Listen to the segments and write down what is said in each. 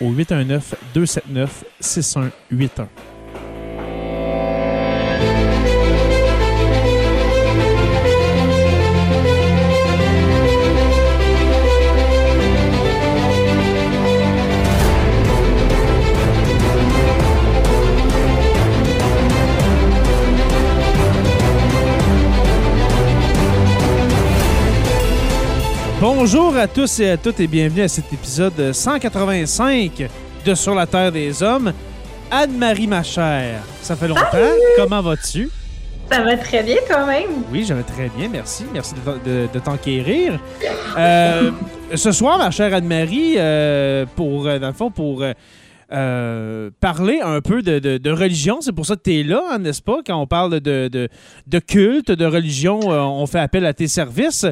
au 819 Bonjour à tous et à toutes et bienvenue à cet épisode 185 de Sur la Terre des Hommes. Anne-Marie, ma chère, ça fait longtemps. Comment vas-tu? Ça va très bien toi-même? Oui, je vais très bien, merci. Merci de, de, de t'enquérir. Euh, ce soir, ma chère Anne-Marie, euh, pour, euh, dans le fond, pour euh, parler un peu de, de- de religion, c'est pour ça que tu es là, hein, n'est-ce pas? Quand on parle de, de, de culte, de religion, euh, on fait appel à tes services.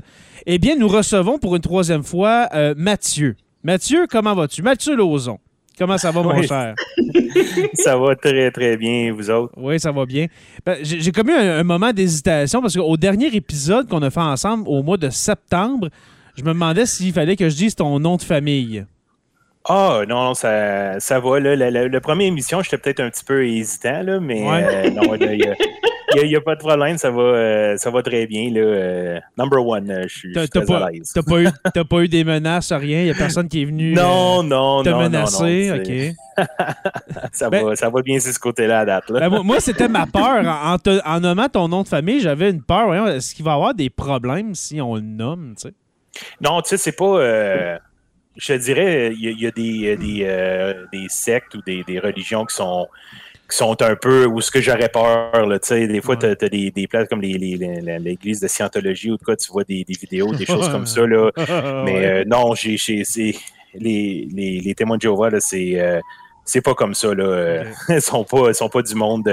Eh bien, nous recevons pour une troisième fois euh, Mathieu. Mathieu, comment vas-tu? Mathieu Lauzon. Comment ça va, mon Oui. cher? Ça va très, très bien, vous autres? Oui, ça va bien. Ben, J'ai eu un, un moment d'hésitation parce qu'au dernier épisode qu'on a fait ensemble au mois de septembre, je me demandais s'il fallait que je dise ton nom de famille. Ah, non, non, ça, ça va. Là. La, la- la première émission, j'étais peut-être un petit peu hésitant, là, mais Ouais. euh, non, il n'y a, pas de problème. Ça va, euh, ça va très bien. Là. Euh, number one, je suis très pas, à l'aise. t'as pas, eu- t'as pas eu des menaces, rien? Il n'y a personne qui est venu Non, non, te non, non, non. menacer? c'est- OK. Ça, Ben- va, ça va bien sur ce côté-là à date. Là. Ben, moi, c'était ma peur. En, en te- en nommant ton nom de famille, j'avais une peur. Est-ce qu'il va y avoir des problèmes si on le nomme? tu sais? Non, tu sais, c'est pas. Euh, je te dirais, il y, a- il y a des, des, euh, des sectes ou des, des religions qui sont qui sont un peu où ce que j'aurais peur là, des fois tu as, des, des places comme les- les- les- l'église de Scientologie ou de quoi tu vois des, des vidéos des choses comme ça là. Mais euh, non j'ai les, les, les témoins de Jéhovah c'est euh, pas comme ça là. Euh, ils sont pas ils sont pas du monde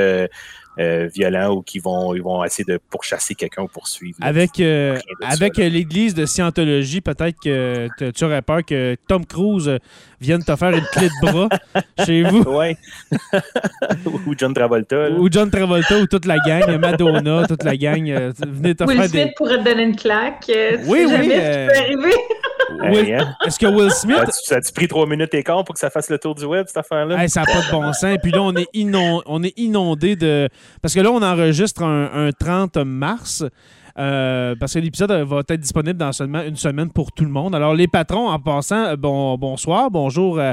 euh, euh, violent ou qui vont ils vont essayer de pourchasser quelqu'un ou poursuivre. Avec, euh, avec euh, l'église de Scientologie, peut-être que tu aurais peur que Tom Cruise vienne te faire une clé de bras chez vous. ouais ou John Travolta là. Ou John Travolta ou toute la gang, Madonna, toute la gang, euh, venez te Will faire Smith des... pourrait te donner une claque. euh, Oui, oui, jamais euh, ce qui peut arriver. Will- hein? Est-ce que Will Smith... Ça a-tu- pris trois minutes et quart pour que ça fasse le tour du web, cette affaire-là? Hey, ça n'a pas de bon sens. Puis là, on est, inon- on est inondé de. Parce que là, on enregistre un, un 30 mars. euh, parce que l'épisode va être disponible dans seulement une semaine pour tout le monde. Alors, les patrons, en passant, euh, bon, bonsoir, bonjour euh,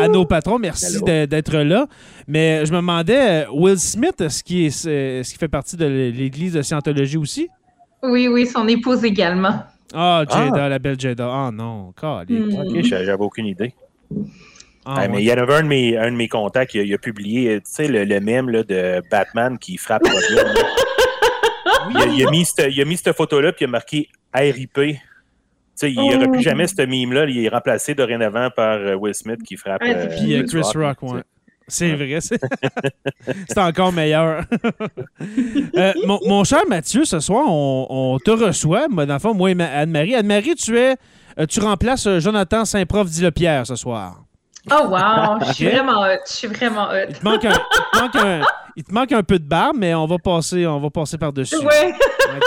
à, à nos patrons. Merci d'être là. Mais je me demandais, euh, Will Smith, est-ce qu'il est, est-ce qu'il fait partie de l'église de Scientologie aussi? Oui, oui, son épouse également. Ah, Jada, Ah. la belle Jada. Ah non. Hmm. Ok, j'a- j'avais aucune idée. Ah, ouais. mais il y en avait un de mes, un de mes contacts, il a, il a publié, euh, tu sais, le, le mème là, de Batman qui frappe Robin. il, a, il a mis cette, il a mis cette photo-là, puis il a marqué RIP. Tu sais, il n'y aurait plus jamais ce mime-là. Il est remplacé dorénavant par euh, Will Smith qui frappe. C'est euh, Puis Chris Rock, sais. ouais. C'est vrai, c'est encore meilleur. Euh, mon, mon cher Mathieu, ce soir, on, on te reçoit. Le fond, moi et Ma- Anne-Marie. Anne-Marie, tu es, euh, tu remplaces euh, Jonathan Saint-Prof dit-le-Pierre ce soir. Oh wow, je suis vraiment hot. Je suis vraiment hot. Il te manque un, il te manque un- il te manque un peu de barbe, mais on va passer, on va passer par-dessus. Ouais.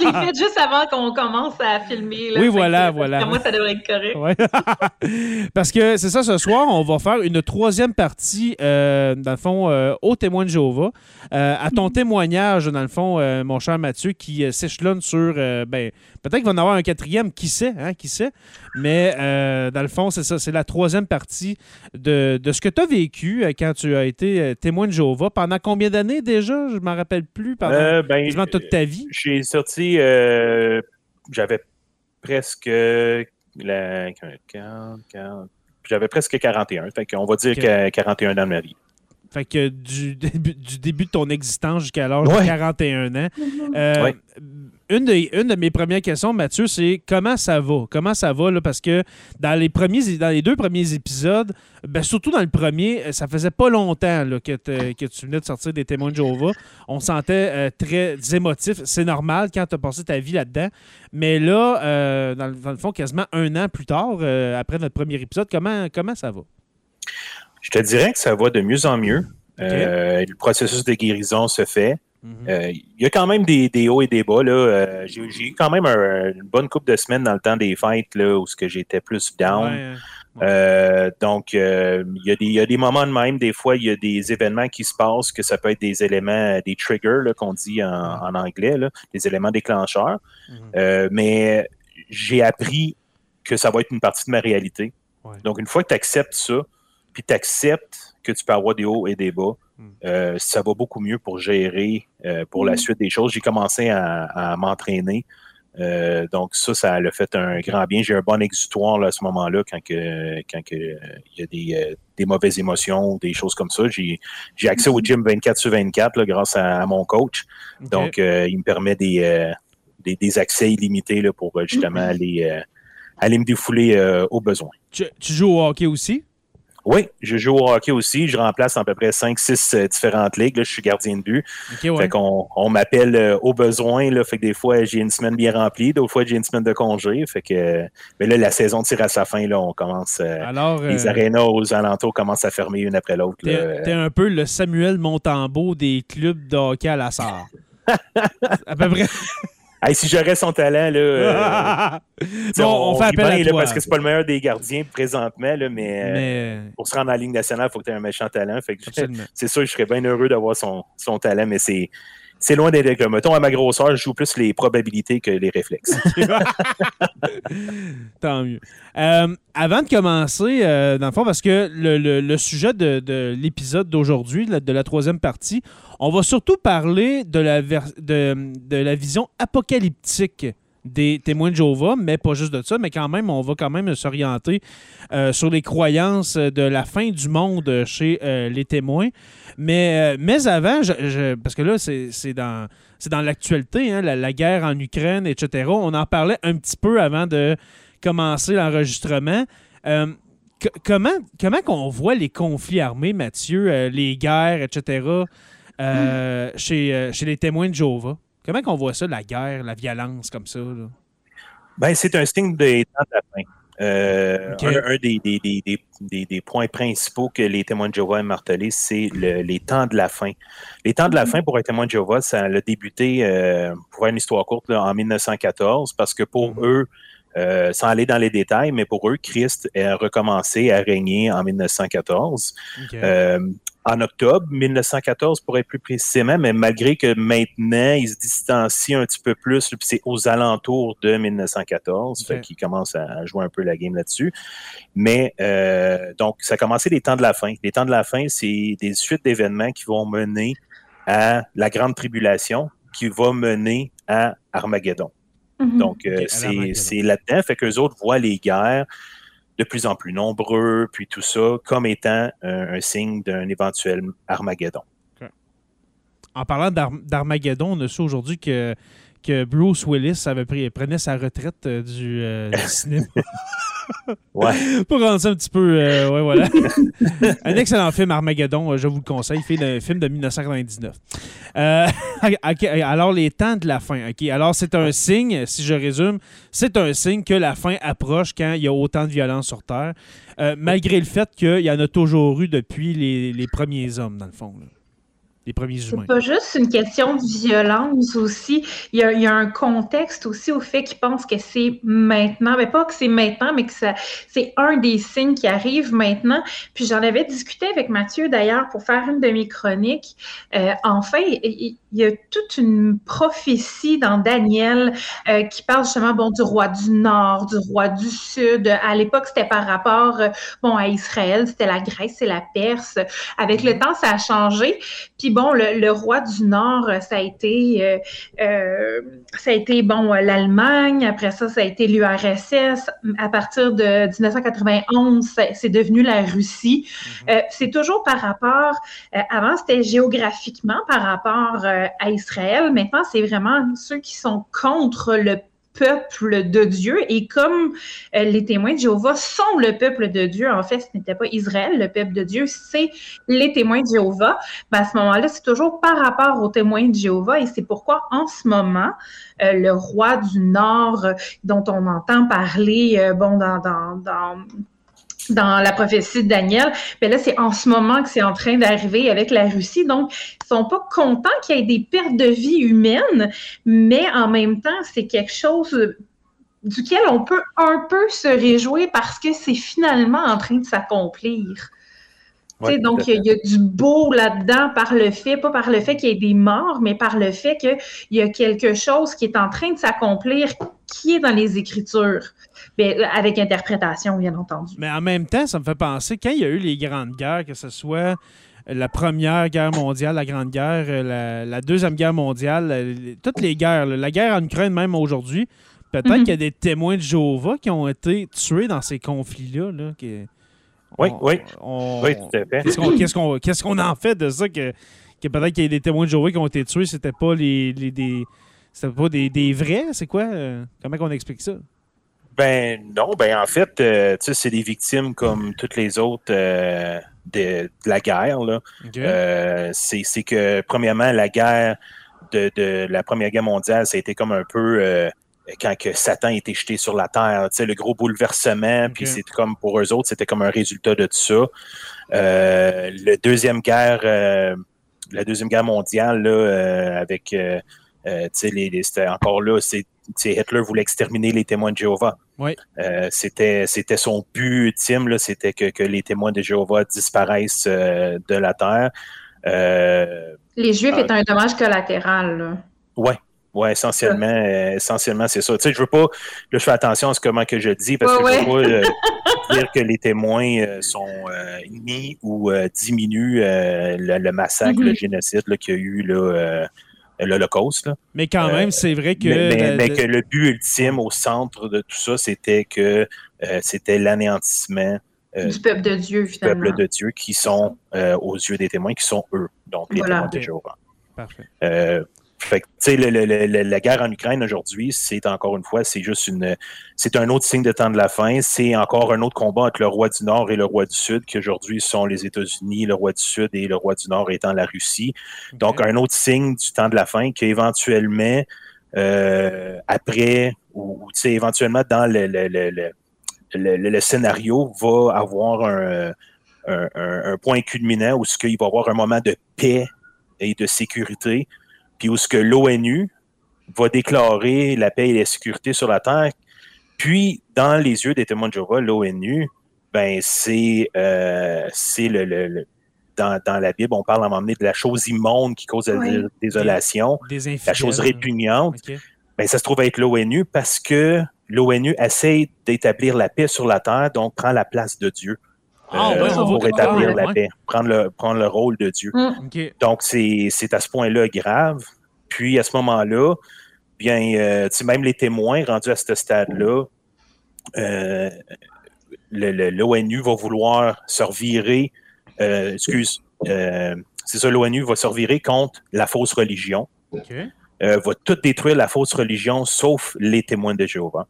J'ai fait juste avant qu'on commence à filmer. oui, voilà, voilà. Pour moi, ça devrait être correct. Ouais. Parce que c'est ça, ce soir, on va faire une troisième partie, euh, dans le fond, euh, au témoin de Jéhovah. Euh, à ton témoignage, dans le fond, mon cher Mathieu, qui s'échelonne sur. ben, Peut-être qu'il va en avoir un quatrième, qui sait, hein, qui sait. Mais dans le fond, c'est ça, c'est la troisième partie de, de ce que tu as vécu quand tu as été témoin de Jéhovah. Pendant combien d'années déjà? Je ne m'en rappelle plus. Pendant ben, toute ta vie j'ai sorti, j'avais presque la, j'avais presque 41. Fait qu'on va dire que 41 ans de ma vie. Fait que du début, du début de ton existence jusqu'à l'âge de 41 ans. Euh, une, de, une de mes premières questions, Mathieu, c'est comment ça va? Comment ça va? Là, parce que dans les, premiers, dans les deux premiers épisodes, ben, surtout dans le premier, ça faisait pas longtemps là, que, que, tu venais de sortir des témoins de Jéhovah. On sentait euh, très émotif. C'est normal quand tu as passé ta vie là-dedans. Mais là, euh, dans, le fond, quasiment un an plus tard, après notre premier épisode, comment, comment ça va? Je te dirais que ça va de mieux en mieux. Euh, le processus de guérison se fait. Mhm. Euh, il y a quand même des, hauts et des bas. Euh, j'ai eu quand même une bonne couple de semaines dans le temps des fêtes là, où j'étais plus down. donc, il y, a des moments de même. Des fois, il y a des événements qui se passent, que ça peut être des éléments, des triggers qu'on dit en, anglais, des éléments déclencheurs. Mhm. mais j'ai appris que ça va être une partie de ma réalité. Donc, une fois que tu acceptes ça, puis tu acceptes que tu peux avoir des hauts et des bas, hmm. euh, ça va beaucoup mieux pour gérer euh, pour la hmm. suite des choses. J'ai commencé à, m'entraîner. Euh, donc, ça, ça a fait un grand bien. J'ai un bon exutoire à ce moment-là quand il y a des, mauvaises émotions, des choses comme ça. J'ai accès au gym 24 sur 24 grâce à, mon coach. Donc, il me permet des, des, accès illimités là, pour justement aller, aller me défouler au besoin. Tu, tu joues au hockey aussi? Oui, je joue au hockey aussi. Je remplace à peu près 5-6 euh, différentes ligues. Là, je suis gardien de but. Fait qu'on on m'appelle euh, au besoin. Là, fait que des fois, j'ai une semaine bien remplie. D'autres fois, j'ai une semaine de congé. Fait que, mais là, la saison tire à sa fin. Là, on commence. Euh, Alors, les arénas aux alentours commencent à fermer une après l'autre. T'es, un peu le Samuel Montambeau des clubs de hockey à la Sarre. à peu près si j'aurais son talent, là. Euh, on, fait appel à parce que c'est pas le meilleur des gardiens présentement, là, mais, euh, pour se rendre en Ligue nationale, il faut que tu aies un méchant talent. c'est sûr, je serais bien heureux d'avoir son, son talent, mais c'est c'est loin d'être le Mettons, à ma grosseur, je joue plus les probabilités que les réflexes. Tant mieux. Euh, avant de commencer, euh, dans le fond, parce que le, sujet de, l'épisode d'aujourd'hui, de la troisième partie, on va surtout parler de la, de la vision apocalyptique des témoins de Jéhovah, mais pas juste de ça, mais quand même, on va quand même s'orienter euh, sur les croyances de la fin du monde chez euh, les témoins. Mais, euh, mais avant, parce que là, c'est dans, dans l'actualité, hein, la, guerre en Ukraine, etc. On en parlait un petit peu avant de commencer l'enregistrement. comment comment qu'on voit les conflits armés, Mathieu, les guerres, etc., chez, chez les témoins de Jéhovah? Comment qu'on voit ça, la guerre, la violence comme ça? Ben, c'est un signe des temps de la fin. Euh, un, des, points principaux que les témoins de Jéhovah aiment marteler, c'est les temps de la fin. Les temps de la fin pour un témoin de Jéhovah, ça a débuté, euh, pour faire une histoire courte, en 1914, parce que pour mhm. eux, euh, sans aller dans les détails, mais pour eux, Christ a recommencé à régner en 1914 en octobre 1914 pour être plus précisément, mais malgré que maintenant, il se distancie un petit peu plus, puis c'est aux alentours de 1914, okay. fait commence à jouer un peu la game là-dessus. Mais euh, donc, ça a commencé les temps de la fin. Les temps de la fin, c'est des suites d'événements qui vont mener à la grande tribulation, qui va mener à Armageddon. Mm-hmm. Donc, euh, c'est là-dedans, fait qu'eux autres voient les guerres de plus en plus nombreux, puis tout ça, comme étant un, signe d'un éventuel Armageddon. En parlant d'Armageddon, on a su aujourd'hui que, que Bruce Willis avait pris, prenait sa retraite euh, du, euh, du cinéma. Ouais. Pour rendre ça un petit peu. Euh, ouais, voilà. un excellent film, Armageddon, euh, je vous le conseille. Film de 1999. Euh, alors, les temps de la fin. OK. Alors, c'est un signe, si je résume, c'est un signe que la fin approche quand il y a autant de violence sur Terre, malgré le fait qu'il y en a toujours eu depuis les, premiers hommes, dans le fond. Les premiers humains. C'est pas juste une question de violence aussi. Il y a, il y a un contexte aussi au fait qu'ils pensent que c'est maintenant. Mais pas que c'est maintenant, mais que ça, c'est un des signes qui arrive maintenant. Puis j'en avais discuté avec Mathieu d'ailleurs pour faire une de mes chroniques. Euh, en fait, il, il, y a toute une prophétie dans Daniel euh, qui parle justement bon, du roi du Nord, du roi du Sud. À l'époque, c'était par rapport euh, bon, à Israël, c'était la Grèce et la Perse. Avec le temps, ça a changé. Puis bon, le, roi du Nord, ça a été, euh, euh, ça a été bon l'Allemagne. Après ça, ça a été l'URSS. À partir de 1991, c'est devenu la Russie. Euh, c'est toujours par rapport. Euh, avant, c'était géographiquement par rapport euh, à Israël. Maintenant, c'est vraiment ceux qui sont contre le peuple de Dieu. Et comme euh, les témoins de Jéhovah sont le peuple de Dieu, en fait, ce n'était pas Israël, le peuple de Dieu, c'est les témoins de Jéhovah. Ben, à ce moment-là, c'est toujours par rapport aux témoins de Jéhovah. Et c'est pourquoi, en ce moment, euh, le roi du Nord, euh, dont on entend parler, bon, dans dans la prophétie de Daniel, mais là, c'est en ce moment que c'est en train d'arriver avec la Russie. Donc, ils sont pas contents qu'il y ait des pertes de vie humaines, mais en même temps, c'est quelque chose duquel on peut un peu se réjouir parce que c'est finalement en train de s'accomplir. Ouais, donc, il y, a du beau là-dedans par le fait, pas par le fait qu'il y ait des morts, mais par le fait qu'il y a quelque chose qui est en train de s'accomplir qui est dans les Écritures. Bien, avec interprétation, bien entendu. Mais en même temps, ça me fait penser, quand il y a eu les grandes guerres, que ce soit la Première Guerre mondiale, la Grande Guerre, la, la Deuxième Guerre mondiale, toutes les guerres, la guerre en Ukraine même aujourd'hui, peut-être mm -hmm. qu'il y a des témoins de Jéhovah qui ont été tués dans ces conflits-là. Là, qui, oui, on, oui. On, oui, tout à fait. Qu'est-ce qu'on qu qu en fait de ça que, que peut-être qu'il y a des témoins de Jéhovah qui ont été tués, c'était pas les, les des c'était pas des, des vrais, c'est quoi? Comment on explique ça? Ben non, ben en fait, euh, tu sais, c'est des victimes comme toutes les autres euh, de, de, la guerre. Là. Okay. Euh, c'est que, premièrement, la guerre de, de, la Première Guerre mondiale, ça a été comme un peu euh, quand que Satan a été jeté sur la terre, tu sais, le gros bouleversement, okay. puis c'est comme pour eux autres, c'était comme un résultat de tout ça. Euh, le deuxième guerre, la Deuxième Guerre mondiale, là, avec, tu sais, les, les c'était encore là, c'est Hitler voulait exterminer les témoins de Jéhovah. Oui. Euh, c'était son but ultime, c'était que, que, les témoins de Jéhovah disparaissent euh, de la terre. Euh, les Juifs étaient un dommage collatéral. Oui. Ouais, essentiellement, euh, essentiellement c'est ça. Tu sais, je veux pas, là, je fais attention à ce comment que je dis parce ouais, que ouais. je veux pas dire que les témoins sont mis ou diminuent le, le, massacre, mm -hmm. le génocide qu'il y a eu là, l'Holocauste. Mais quand même, c'est vrai que. Mais, mais, mais, que le but ultime au centre de tout ça, c'était que euh, c'était l'anéantissement euh, du peuple de Dieu, du finalement. peuple de Dieu qui sont euh, aux yeux des témoins, qui sont eux, donc les voilà. témoins de Jéhovah. Parfait. Fait que, tu sais, la guerre en Ukraine aujourd'hui, c'est encore une fois, c'est juste une, c'est un autre signe de temps de la fin. C'est encore un autre combat entre le roi du Nord et le roi du Sud, qui aujourd'hui sont les États-Unis, le roi du Sud et le roi du Nord étant la Russie. Okay. Donc, un autre signe du temps de la fin qui éventuellement, euh, après, ou, tu sais, éventuellement dans le, le, le, le, scénario, va avoir un, un, un point culminant où ce qu'il va y avoir un moment de paix et de sécurité puis où ce que l'ONU va déclarer la paix et la sécurité sur la Terre. Puis, dans les yeux des témoins de Jéhovah, l'ONU, ben, c'est euh, le, le, le dans, dans, la Bible, on parle à un moment donné de la chose immonde qui cause oui. la désolation, des, des la chose répugnante. Okay. Ben, ça se trouve être l'ONU parce que l'ONU essaie d'établir la paix sur la Terre, donc prend la place de Dieu. Ah, euh, ouais, pour établir ah, la ouais. paix, prendre le, prendre le rôle de Dieu. Mm. Okay. Donc, c'est à ce point-là grave. Puis, à ce moment-là, bien, euh, même les témoins rendus à ce stade-là, euh, l'ONU va vouloir se revirer, euh, excuse, euh, c'est ça, l'ONU va se revirer contre la fausse religion, okay. Euh, va tout détruire la fausse religion, sauf les témoins de Jéhovah.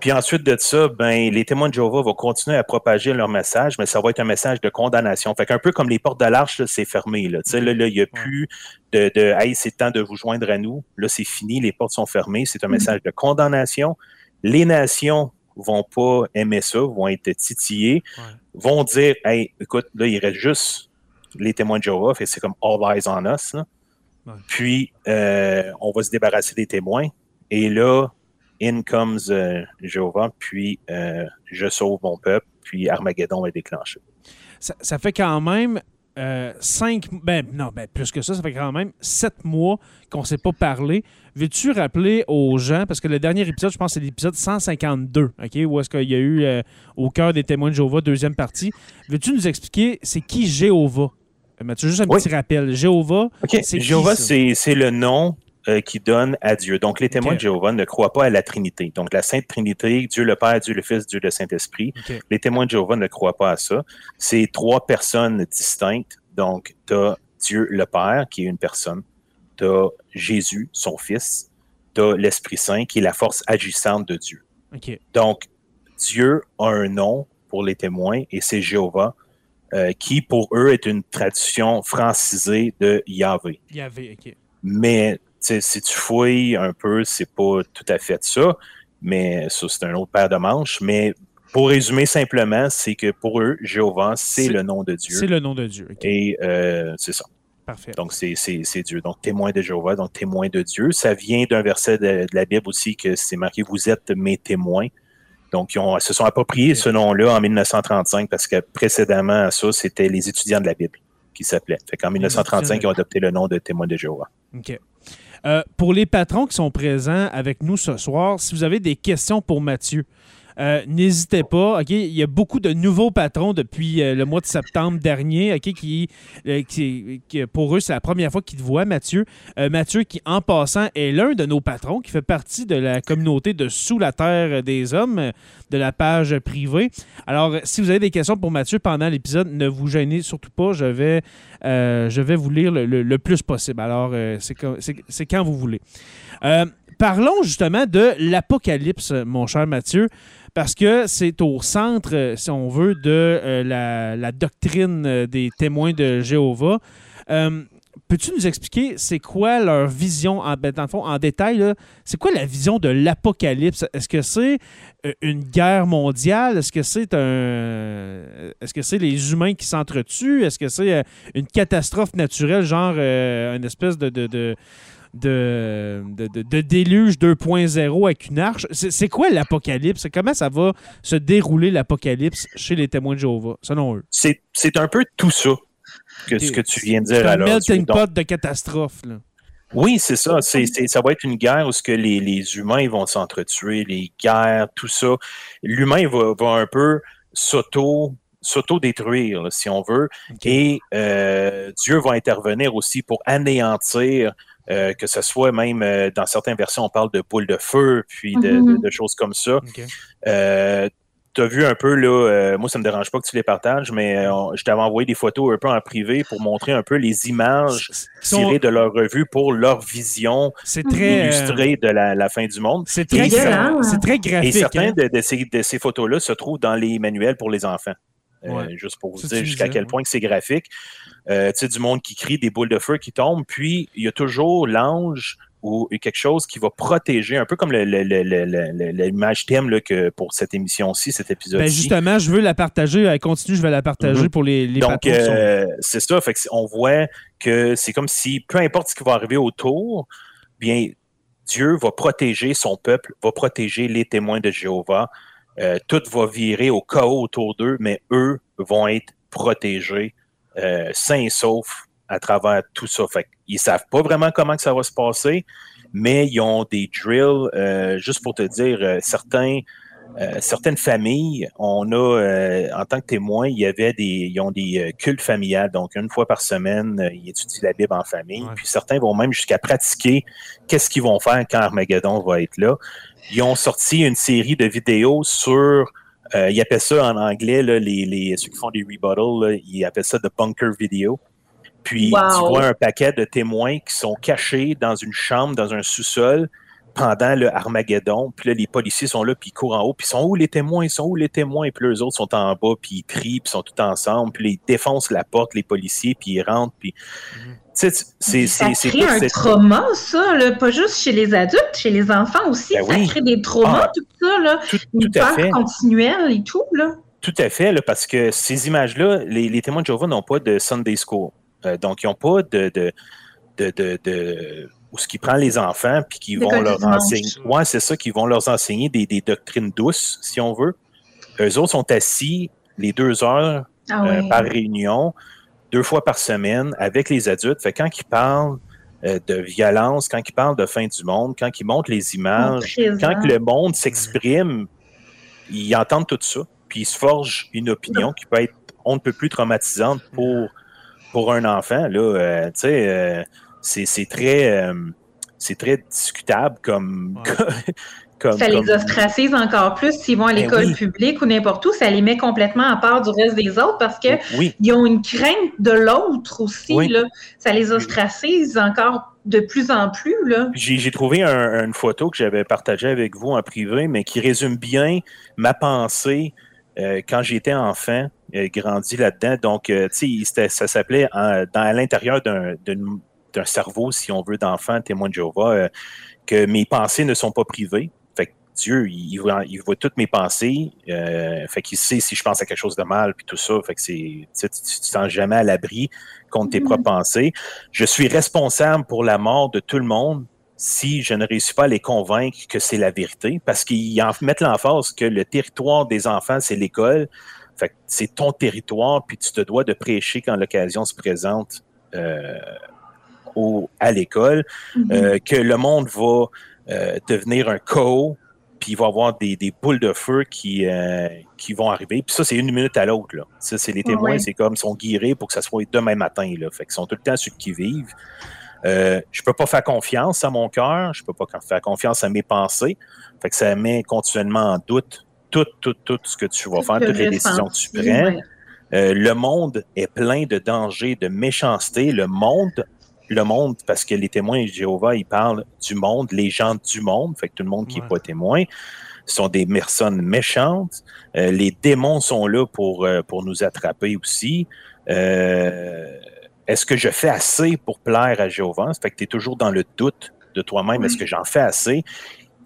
Puis ensuite de ça, ben, les témoins de Jéhovah vont continuer à propager leur message, mais ça va être un message de condamnation. Fait qu'un peu comme les portes de l'arche, c'est fermé. Là. Là, là, il n'y a plus de, de Hey, c'est temps de vous joindre à nous. Là, c'est fini, les portes sont fermées. C'est un message de condamnation. Les nations vont pas aimer ça, vont être titillées, ouais. vont dire Hey, écoute, là, il reste juste les témoins de Jéhovah, fait c'est comme all eyes on us. Puis, euh, on va se débarrasser des témoins. Et là, in comes euh, Jéhovah, puis euh, je sauve mon peuple, puis Armageddon est déclenché. Ça, fait quand même cinq, ben non, ben plus que ça, ça fait quand même sept mois qu'on ne s'est pas parlé. Veux-tu rappeler aux gens, parce que le dernier épisode, je pense, c'est l'épisode 152, OK, où est-ce qu'il y a eu au cœur des témoins de Jéhovah, deuxième partie. Veux-tu nous expliquer c'est qui Jéhovah? Mathieu, juste un petit rappel. Jéhovah, c'est Jéhovah, c'est le nom euh, qui donne à Dieu. Donc, les témoins de Jéhovah ne croient pas à la Trinité. Donc, la Sainte Trinité, Dieu le Père, Dieu le Fils, Dieu le Saint-Esprit. Les témoins de Jéhovah ne croient pas à ça. C'est trois personnes distinctes. Donc, tu as Dieu le Père, qui est une personne. Tu as Jésus, son Fils. Tu as l'Esprit Saint, qui est la force agissante de Dieu. Donc, Dieu a un nom pour les témoins et c'est Jéhovah. Euh, qui pour eux est une traduction francisée de Yahvé. Yahvé, OK. Mais si tu fouilles un peu, c'est pas tout à fait ça, mais ça, c'est un autre paire de manches. Mais pour résumer simplement, c'est que pour eux, Jéhovah, c'est le nom de Dieu. C'est le nom de Dieu. Et euh, c'est ça. Parfait. Donc, c'est Dieu. Donc, témoin de Jéhovah, donc témoin de Dieu. Ça vient d'un verset de, la Bible aussi que c'est marqué Vous êtes mes témoins. Donc, ils se sont appropriés ce nom-là en 1935 parce que précédemment à ça, c'était les étudiants de la Bible qui s'appelaient. Fait qu'en 1935, ils ont adopté le nom de témoin de Jéhovah. OK. Euh, pour les patrons qui sont présents avec nous ce soir, si vous avez des questions pour Mathieu, euh, n'hésitez pas. Il y a beaucoup de nouveaux patrons depuis euh, le mois de septembre dernier euh, qui, pour eux, c'est la première fois qu'ils te voient, Mathieu. Mathieu, qui en passant est l'un de nos patrons, qui fait partie de la communauté de Sous la Terre des Hommes, de la page privée. Alors, si vous avez des questions pour Mathieu pendant l'épisode, ne vous gênez surtout pas. Je vais, je vais vous lire le, plus possible. Alors, c'est quand vous voulez. parlons justement de l'Apocalypse, mon cher Mathieu parce que c'est au centre, euh, si on veut, de euh, la, doctrine euh, des témoins de Jéhovah. Peux-tu nous expliquer c'est quoi leur vision, en, ben, dans le fond, en détail, c'est quoi la vision de l'apocalypse? Est-ce que c'est une guerre mondiale? Est-ce que c'est un. Est-ce que c'est les humains qui s'entretuent? Est-ce que c'est une catastrophe naturelle, genre une espèce de de, de, déluge 2.0 avec une arche. C'est quoi l'apocalypse? Comment ça va se dérouler l'apocalypse chez les témoins de Jéhovah, selon eux? C'est un peu tout ça que ce que tu viens de dire. C'est un melting pot de catastrophe. Oui, c'est ça. Ça va être une guerre où ce que les, les humains vont s'entretuer, les guerres, tout ça. L'humain va, va un peu s'auto s'auto-détruire, si on veut. Et euh, Dieu va intervenir aussi pour anéantir euh, que ce soit même euh, dans certaines versions, on parle de poules de feu, puis de, mm-hmm. choses comme ça. Euh, tu as vu un peu, là, moi, ça ne me dérange pas que tu les partages, mais je t'avais envoyé des photos un peu en privé pour montrer un peu les images tirées de leur revue pour leur vision très, illustrée de la, fin du monde. C'est très, très, graphique. Et certains hein. de, ces, de ces photos-là se trouvent dans les manuels pour les enfants. Juste pour vous dire jusqu'à quel point c'est graphique. Euh, tu sais, du monde qui crie, des boules de feu qui tombent, puis il y a toujours l'ange ou quelque chose qui va protéger, un peu comme l'image thème là, que pour cette émission-ci, cet épisode-ci. Ben justement, je veux la partager. Elle continue, je vais la partager mm-hmm. pour les, les Donc, euh, c'est ça. Fait on voit que c'est comme si, peu importe ce qui va arriver autour, bien, Dieu va protéger son peuple, va protéger les témoins de Jéhovah. Euh, tout va virer au chaos autour d'eux, mais eux vont être protégés euh, sains et saufs à travers tout ça. Fait ils savent pas vraiment comment que ça va se passer, mais ils ont des drills, euh, juste pour te dire, certains, certaines familles, on a, en tant que témoin, il y avait des, ils ont des cultes familiales. Donc, une fois par semaine, ils étudient la Bible en famille. Puis certains vont même jusqu'à pratiquer qu'est-ce qu'ils vont faire quand Armageddon va être là. Ils ont sorti une série de vidéos sur euh, ils appellent ça en anglais, là, les, les, ceux qui font des rebuttals, ils appellent ça de bunker video. Puis tu vois un paquet de témoins qui sont cachés dans une chambre, dans un sous-sol, pendant le Armageddon. Puis là, les policiers sont là, puis ils courent en haut. Puis ils sont où les témoins? Ils sont où les témoins? Puis les autres sont en bas, puis ils crient, puis ils sont tous ensemble. Puis ils défoncent la porte, les policiers, puis ils rentrent. Puis... Mhm. C'est, ça crée un trauma, ça, pas juste chez les adultes, chez les enfants aussi. Ben ça crée des traumas, ah, tout ça, là. Tout, une peur continuelle et tout, là. tout à fait, parce que ces images-là, les, témoins de Jéhovah n'ont pas de Sunday School. donc, ils n'ont pas de, de, de, où ce qui prend les enfants puis qui vont leur enseigner. Ouais, c'est ça, qui vont leur enseigner des, doctrines douces, si on veut. Eux autres sont assis les deux heures ah euh, par réunion, deux fois par semaine, avec les adultes. Fait quand ils parlent euh, de violence, quand ils parlent de fin du monde, quand ils montrent les images, quand le monde s'exprime, ils entendent tout ça, puis ils se forgent une opinion qui peut être on ne peut plus traumatisante pour, pour un enfant. Là, euh, tu sais, c'est très, c'est très discutable comme, ça les ostracise encore plus s'ils vont à ben l'école publique ou n'importe où. Ça les met complètement à part du reste des autres parce qu'ils ont une crainte de l'autre aussi. Là. Ça les ostracise encore de plus en plus. J'ai trouvé une photo que j'avais partagée avec vous en privé, mais qui résume bien ma pensée euh, quand j'étais enfant, euh, grandi là-dedans. Donc, euh, tu sais, ça s'appelait à l'intérieur d'un cerveau, si on veut, d'enfant témoin de Jéhovah, que mes pensées ne sont pas privées. Dieu, il, voit, toutes mes pensées. Euh, fait qu'il sait si je pense à quelque chose de mal, puis tout ça. Fait que c'est, tu, tu te sens jamais à l'abri contre tes mm-hmm. propres pensées. Je suis responsable pour la mort de tout le monde si je ne réussis pas à les convaincre que c'est la vérité, parce qu'ils mettent l'emphase que le territoire des enfants, c'est l'école. Fait que c'est ton territoire, puis tu te dois de prêcher quand l'occasion se présente euh, au, à l'école, mm-hmm. euh, que le monde va devenir un co puis il va y avoir des, des boules de feu qui, euh, qui vont arriver. Puis ça, c'est une minute à l'autre. Ça, c'est les témoins, c'est comme ils sont guirés pour que ça soit demain matin. Là. Fait qu'ils sont tout le temps ceux qui vivent. Euh, je peux pas faire confiance à mon cœur, je peux pas faire confiance à mes pensées. Fait que ça met continuellement en doute tout, tout, tout ce que tu vas faire, toutes les décisions que tu prends. Euh, le monde est plein de dangers, de méchanceté. Le monde le monde, parce que les témoins de Jéhovah, ils parlent du monde, les gens du monde, fait que tout le monde qui n'est pas témoin sont des personnes méchantes. Euh, les démons sont là pour, euh, pour nous attraper aussi. Euh, est-ce que je fais assez pour plaire à Jéhovah? Fait que tu es toujours dans le doute de toi-même. Est-ce que j'en fais assez?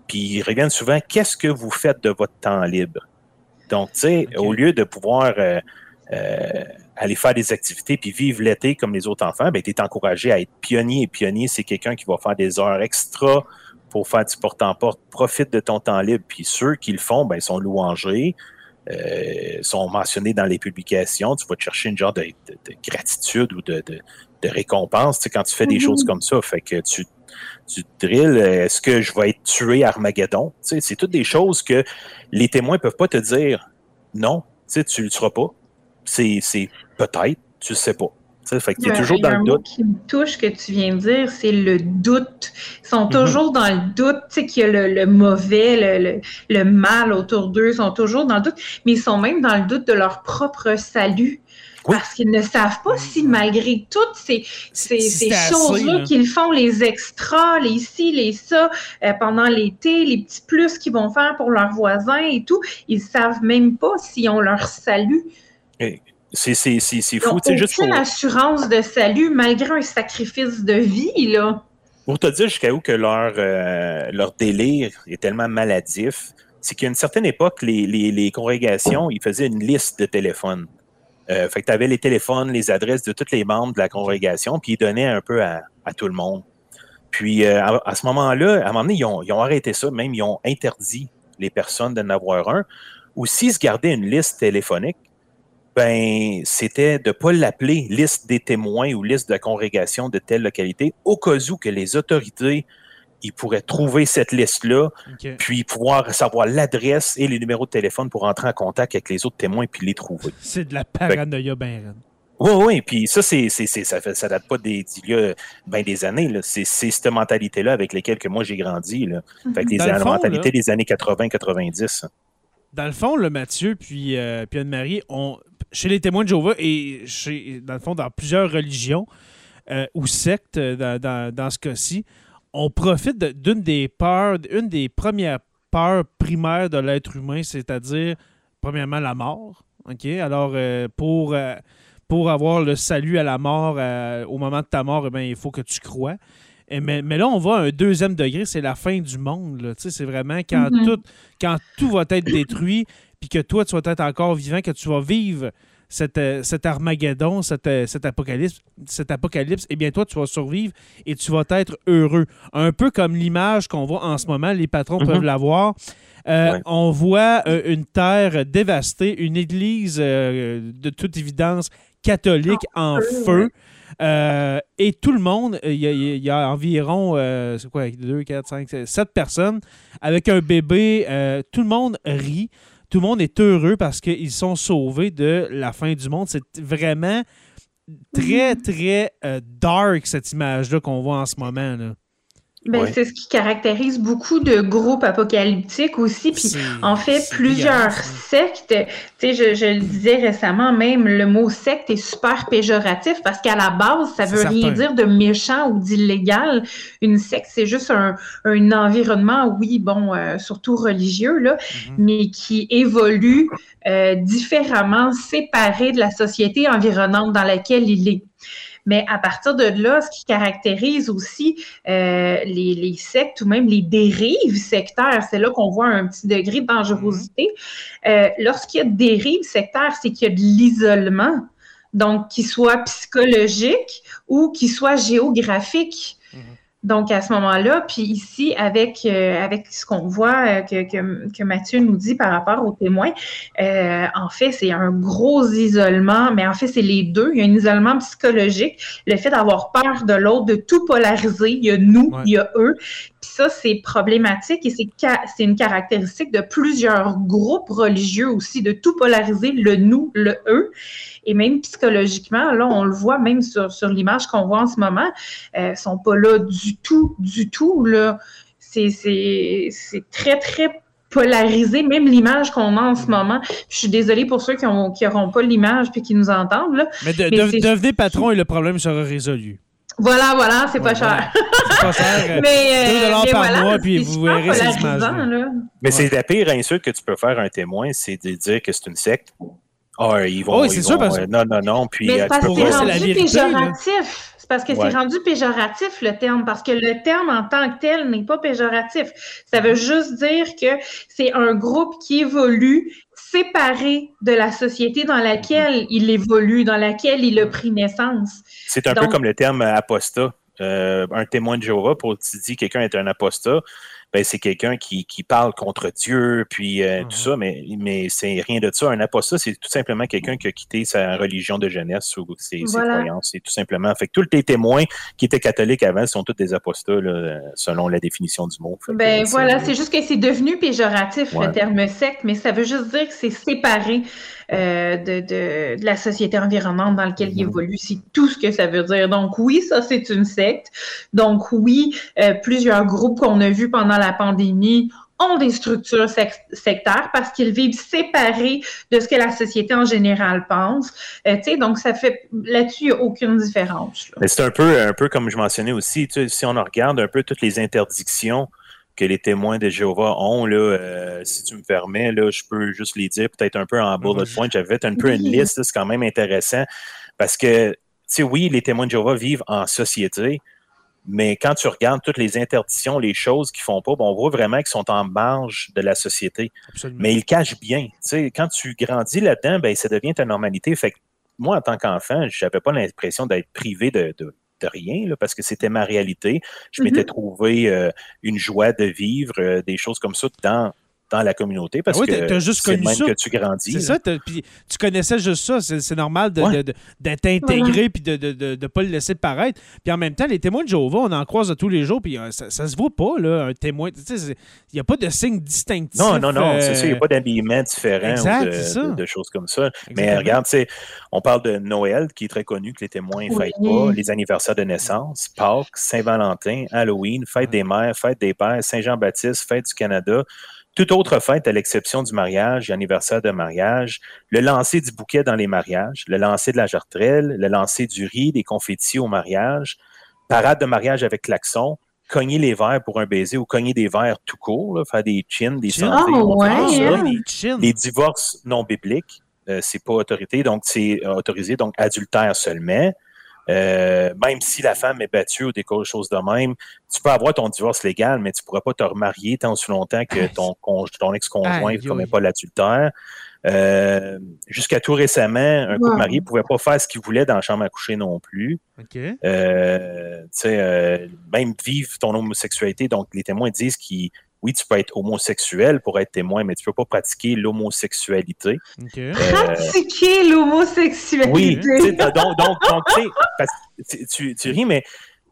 Puis ils reviennent souvent, qu'est-ce que vous faites de votre temps libre? Donc, tu sais, au lieu de pouvoir aller faire des activités puis vivre l'été comme les autres enfants, ben, tu es encouragé à être pionnier. Et pionnier, c'est quelqu'un qui va faire des heures extra pour faire du porte-en-porte. Profite de ton temps libre. Puis ceux qui le font, ben, sont louangés, euh, sont mentionnés dans les publications. Tu vas te chercher une genre de, gratitude ou de, récompense quand tu fais des mm-hmm. choses comme ça. Fait que tu, tu drilles, est-ce que je vais être tué à Armageddon? c'est toutes des choses que les témoins ne peuvent pas te dire non, tu ne le seras pas c'est peut-être, tu sais pas. Fait que es toujours dans le doute. Ce qui me touche que tu viens de dire, c'est le doute. Ils sont mhm. toujours dans le doute, tu sais, qu'il y a le, mauvais, le, mal autour d'eux, ils sont toujours dans le doute, mais ils sont même dans le doute de leur propre salut. Parce qu'ils ne savent pas si malgré toutes ces, ces, choses-là qu'ils font, les extras, les ci, les ça, euh, pendant l'été, les petits plus qu'ils vont faire pour leurs voisins et tout, ils savent même pas si on leur salut c'est fou. C'est juste pour... assurance de salut malgré un sacrifice de vie, là. Pour te dire jusqu'à où que leur, euh, leur délire est tellement maladif, c'est qu'à une certaine époque, les, les, congrégations, ils faisaient une liste de téléphones. Euh, fait que tu avais les téléphones, les adresses de tous les membres de la congrégation, puis ils donnaient un peu à, à tout le monde. Puis euh, à, ce moment-là, à un moment donné, ils ont, ils ont, arrêté ça, même ils ont interdit les personnes d'en avoir un. Ou s'ils se gardaient une liste téléphonique, ben, c'était de ne pas l'appeler liste des témoins ou liste de congrégation de telle localité, au cas où que les autorités ils pourraient trouver cette liste-là, puis pouvoir savoir l'adresse et les numéros de téléphone pour entrer en contact avec les autres témoins puis les trouver. C'est de la paranoïa ben Oui, oui, puis ça, c'est, ça, fait, ça date pas d'il y a ben des années. C'est, cette mentalité-là avec laquelle que moi j'ai grandi. Là. Fait que les, la mentalité des années 80-90. Dans le fond, le Mathieu puis, euh, puis Anne-Marie, ont chez les témoins de Jéhovah et chez, dans le fond, dans plusieurs religions euh, ou sectes, euh, dans, ce cas-ci, on profite d'une des peurs, une des premières peurs primaires de l'être humain, c'est-à-dire, premièrement, la mort. OK? Alors, euh, pour, pour avoir le salut à la mort, au moment de ta mort, eh il faut que tu crois. mais, mais, là, on voit un deuxième degré, c'est la fin du monde. C'est vraiment quand, Mhm. tout, quand tout va être détruit, puis que toi, tu vas être encore vivant, que tu vas vivre cet, euh, cet Armageddon, cet, euh, cet apocalypse, cet apocalypse, eh bien, toi, tu vas survivre et tu vas être heureux. Un peu comme l'image qu'on voit en ce moment, les patrons Mhm. peuvent la voir. Euh, Ouais. On voit euh, une terre dévastée, une église euh, de toute évidence catholique en feu, feu. Euh, et tout le monde, il y, a- il y a environ, euh, c'est quoi, 2, 4, 5, 7 personnes avec un bébé. euh, tout le monde rit. Tout le monde est heureux parce qu'ils sont sauvés de la fin du monde. C'est vraiment très, très euh, dark, cette image-là qu'on voit en ce moment. Là. Ben, Ouais. C'est ce qui caractérise beaucoup de groupes apocalyptiques aussi. Puis en fait, plusieurs dégueulasse, sectes, tu sais, je, je le disais récemment, même le mot secte est super péjoratif parce qu'à la base, ça veut rien dire de méchant ou d'illégal. Une secte, c'est juste un, un environnement, oui, bon, euh, surtout religieux, là, Mhm. mais qui évolue euh, différemment, séparé de la société environnante dans laquelle il est. Mais à partir de là, ce qui caractérise aussi euh, les, les sectes ou même les dérives sectaires, c'est là qu'on voit un petit degré de dangerosité. Euh, Lorsqu'il y a dérive sectaire, c'est qu'il y a de l'isolement, donc qu'il soit psychologique ou qu'il soit géographique. Donc, à ce moment-là, puis ici, avec, euh, avec ce qu'on voit euh, que, que, que Mathieu nous dit par rapport aux témoins, euh, en fait, c'est un gros isolement, mais en fait, c'est les deux. Il y a un isolement psychologique, le fait d'avoir peur de l'autre, de tout polariser. Il y a nous, Ouais. il y a eux. Ça, c'est problématique et c'est une caractéristique de plusieurs groupes religieux aussi, de tout polariser, le nous, le eux. Et même psychologiquement, là, on le voit même sur, sur l'image qu'on voit en ce moment, euh, sont pas là du tout, du tout. Là. C'est, c'est, c'est très, très polarisé, même l'image qu'on a en ce moment. Je suis désolée pour ceux qui n'auront pas l'image puis qui nous entendent. Là. Mais, de, Mais de- c'est- devenez patron et le problème sera résolu. Voilà, voilà, c'est pas cher. C'est pas cher. euh, Mais, euh, dollars mais par voilà, mois, puis c'est vous verrez ces. Mais Ouais. c'est la pire insulte que tu peux faire à un témoin, c'est de dire que c'est une secte. Ah, ils vont. Oui, ils c'est sûr, parce- euh, non, non, non. Puis, Mais c'est tu parce que pour eux, c'est rendu péjoratif. C'est parce que Ouais. c'est rendu péjoratif, le terme, parce que le terme en tant que tel n'est pas péjoratif. Ça veut juste dire que c'est un groupe qui évolue séparé de la société dans laquelle il évolue, dans laquelle il a pris naissance. C'est un peu comme le terme apostat. Euh, un témoin de Jéhovah, pour tu dis quelqu'un est un apostat, ben, c'est quelqu'un qui, qui parle contre Dieu, puis euh, Mhm. tout ça, mais, mais c'est rien de ça. Un apostat, c'est tout simplement quelqu'un qui a quitté sa religion de jeunesse ou ses, croyances. C'est tout simplement. Fait que tous les témoins qui étaient catholiques avant sont tous des apostats, là, selon la définition du mot. Fait Ben c'est- voilà, c'est juste que c'est devenu péjoratif Ouais. le terme secte, mais ça veut juste dire que c'est séparé euh, de, de, de la société environnante dans laquelle il Mhm. évolue. C'est tout ce que ça veut dire. Donc oui, ça c'est une secte. Donc oui, euh, plusieurs groupes qu'on a vus pendant la pandémie ont des structures sectaires parce qu'ils vivent séparés de ce que la société en général pense. Euh, tu sais, donc ça fait là-dessus, il n'y a aucune différence. là. C'est un peu, un peu comme je mentionnais aussi, tu sais, si on regarde un peu toutes les interdictions que les témoins de Jéhovah ont, là, euh, si tu me permets, là, je peux juste les dire peut-être un peu en bullet point. J'avais un peu une liste, c'est quand même intéressant parce que, tu sais, oui, les témoins de Jéhovah vivent en société, mais quand tu regardes toutes les interdictions, les choses qu'ils font pas, bon, on voit vraiment qu'ils sont en marge de la société Absolument. mais il cache bien. Tu sais, quand tu grandis là-dedans, ben, ça devient ta normalité. Fait que moi, en tant qu'enfant, j'avais pas l'impression d'être privé de, de- de rien, là, parce que c'était ma réalité. Je m'étais trouvé euh, une joie de vivre, euh, des choses comme ça dans, dans la communauté, parce Ah oui, que t'as juste c'est même ça. que tu grandis. C'est ça, puis tu connaissais juste ça. C'est c'est normal de- Ouais. de- de- d'être intégré puis de ne de, de, de pas le laisser paraître. Puis en même temps, les témoins de Jéhovah, on en croise tous les jours, puis euh, ça, ça se voit pas, là, un témoin. Tu sais, c'est- Il n'y a pas de signe distinctif. Non, non, non, c'est ça, il n'y euh, a pas d'habillement différent exact, ou de, c'est ça. de- de choses comme ça. Mais regarde, tu sais, on parle de Noël, qui est très connu, que les témoins ne Oui. fêtent pas, les anniversaires de naissance, Pâques, Saint-Valentin, Halloween, fête des mères, fête des pères, Saint-Jean-Baptiste, fête du Canada. Toute autre fête, à l'exception du mariage et anniversaire de mariage, le lancer du bouquet dans les mariages, le lancer de la jartrelle, le lancer du riz, des confettis au mariage, parade de mariage avec klaxon, cogner les verres pour un baiser ou cogner des verres tout court, là, faire des chins, des Chins? santés, Oh, ouais, ça. hein? les. Les divorces non bibliques, euh, c'est pas autorité, donc c'est autorisé, donc adultère seulement. Euh, même si la femme est battue ou des choses de même, tu peux avoir ton divorce légal, mais tu ne pourras pas te remarier tant aussi longtemps que ton, ton ex-conjoint ne commet pas l'adultère. Euh, jusqu'à tout récemment, un couple marié ne pouvait pas faire ce qu'il voulait dans la chambre à coucher non plus. Euh, euh, même vivre ton homosexualité. Donc, les témoins disent qu'ils oui, tu peux être homosexuel pour être témoin, mais tu ne peux pas pratiquer l'homosexualité. Pratiquer l'homosexualité. Oui, donc, donc, donc tu, tu, ris, mais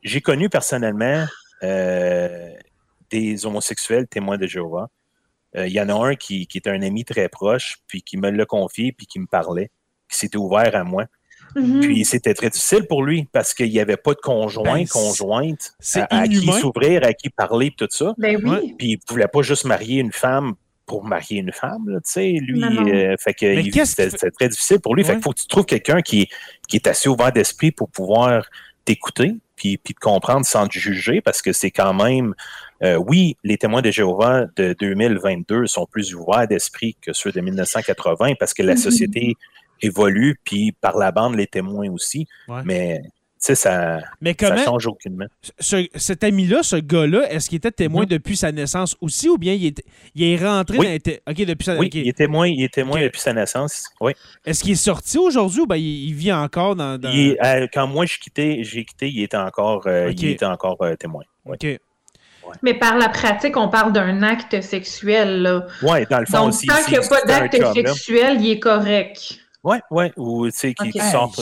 j'ai connu personnellement des homosexuels témoins de Jéhovah euh, il y en a un qui, qui était un ami très proche, puis qui me l'a confié, puis qui me parlait, qui s'était ouvert à moi. Mm-hmm. Puis c'était très difficile pour lui parce qu'il n'y avait pas de conjoint, ben, conjointe à, qui s'ouvrir, à qui parler, tout ça. Ben oui. Puis il ne voulait pas juste marier une femme pour marier une femme, tu sais, lui, euh, fait que c'était très difficile pour lui. Fait qu'il faut que tu trouves quelqu'un qui, qui est assez ouvert d'esprit pour pouvoir t'écouter, puis, puis te comprendre sans te juger, parce que c'est quand même euh, oui, les témoins de Jéhovah de 2022 sont plus ouverts d'esprit que ceux de 1980 parce que la mhm. société évolue, puis par la bande, les témoins aussi. Mais sais, ça ne change aucunement. cet ami-là, ce gars-là, est-ce qu'il était témoin mhm. depuis sa naissance aussi ou bien il est, il est rentré dans... OK, depuis sa... Oui, il est témoin, il est témoin depuis sa naissance, oui. Est-ce qu'il est sorti aujourd'hui ou bien il, vit encore dans... Euh, quand moi, j'ai quitté, quitté, il était encore, euh, il était encore témoin. OK. Mais par la pratique, on parle d'un acte sexuel. Oui, dans le fond Donc, Tant qu'il n'y a pas d'acte sexuel, il est correct. Oui, oui. Ou tu sais, qui,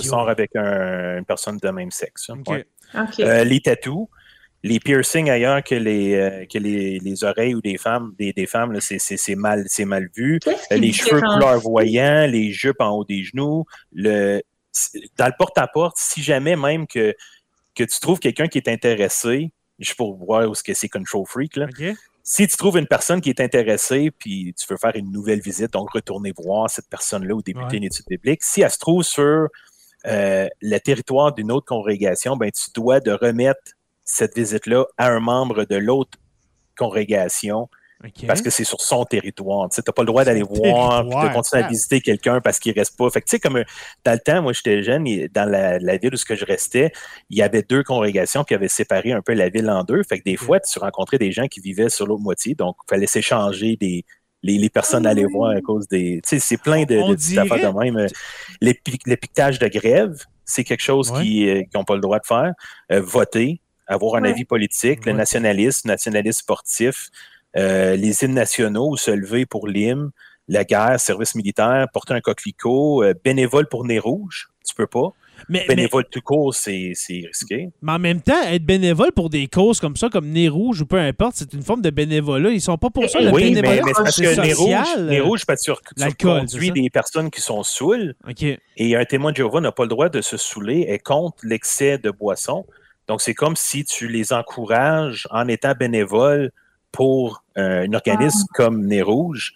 sort, avec une personne de même sexe. Euh, les tatous, les piercings ailleurs que les, euh, que les, les, oreilles ou des femmes, des, des femmes, c'est mal, mal vu. Les cheveux couleur voyant, les jupes en haut des genoux. Le, dans le porte-à-porte, si jamais même que, que tu trouves quelqu'un qui est intéressé, juste pour voir où ce que c'est Control Freak. Là. Si tu trouves une personne qui est intéressée, puis tu veux faire une nouvelle visite, donc retourner voir cette personne-là ou débuter une étude biblique, si elle se trouve sur euh, le territoire d'une autre congrégation, ben, tu dois de remettre cette visite-là à un membre de l'autre congrégation parce que c'est sur son territoire. Tu n'as pas le droit d'aller voir, de continuer à visiter quelqu'un parce qu'il ne reste pas. Fait que, tu sais, comme dans le temps, moi, j'étais jeune, dans la, ville où je restais, il y avait deux congrégations qui avaient séparé un peu la ville en deux. Fait que des fois, tu rencontrais des gens qui vivaient sur l'autre moitié. Donc, il fallait s'échanger des, les, personnes aller ah voir à cause des. Tu sais, c'est plein de, de, de même. Les, piquetages de grève, c'est quelque chose qui n'ont euh, pas le droit de faire. Euh, voter, avoir un avis politique, le nationalisme, nationalisme sportif. Euh, les hymnes nationaux, se lever pour l'hymne, la guerre, service militaire, porter un coquelicot, euh, bénévole pour Nez Rouge, tu peux pas. Mais, bénévole tout court, c'est risqué. Mais en même temps, être bénévole pour des causes comme ça, comme Nez Rouge ou peu importe, c'est une forme de bénévolat. Ils sont pas pour ça. Le oui, mais, mais c'est parce que Nez Rouge, Nez Rouge parce que tu, conduis des personnes qui sont saoules. Et un témoin de Jéhovah n'a pas le droit de se saouler et contre l'excès de boisson. Donc, c'est comme si tu les encourages en étant bénévole pour un organisme ah. comme Nez Rouge.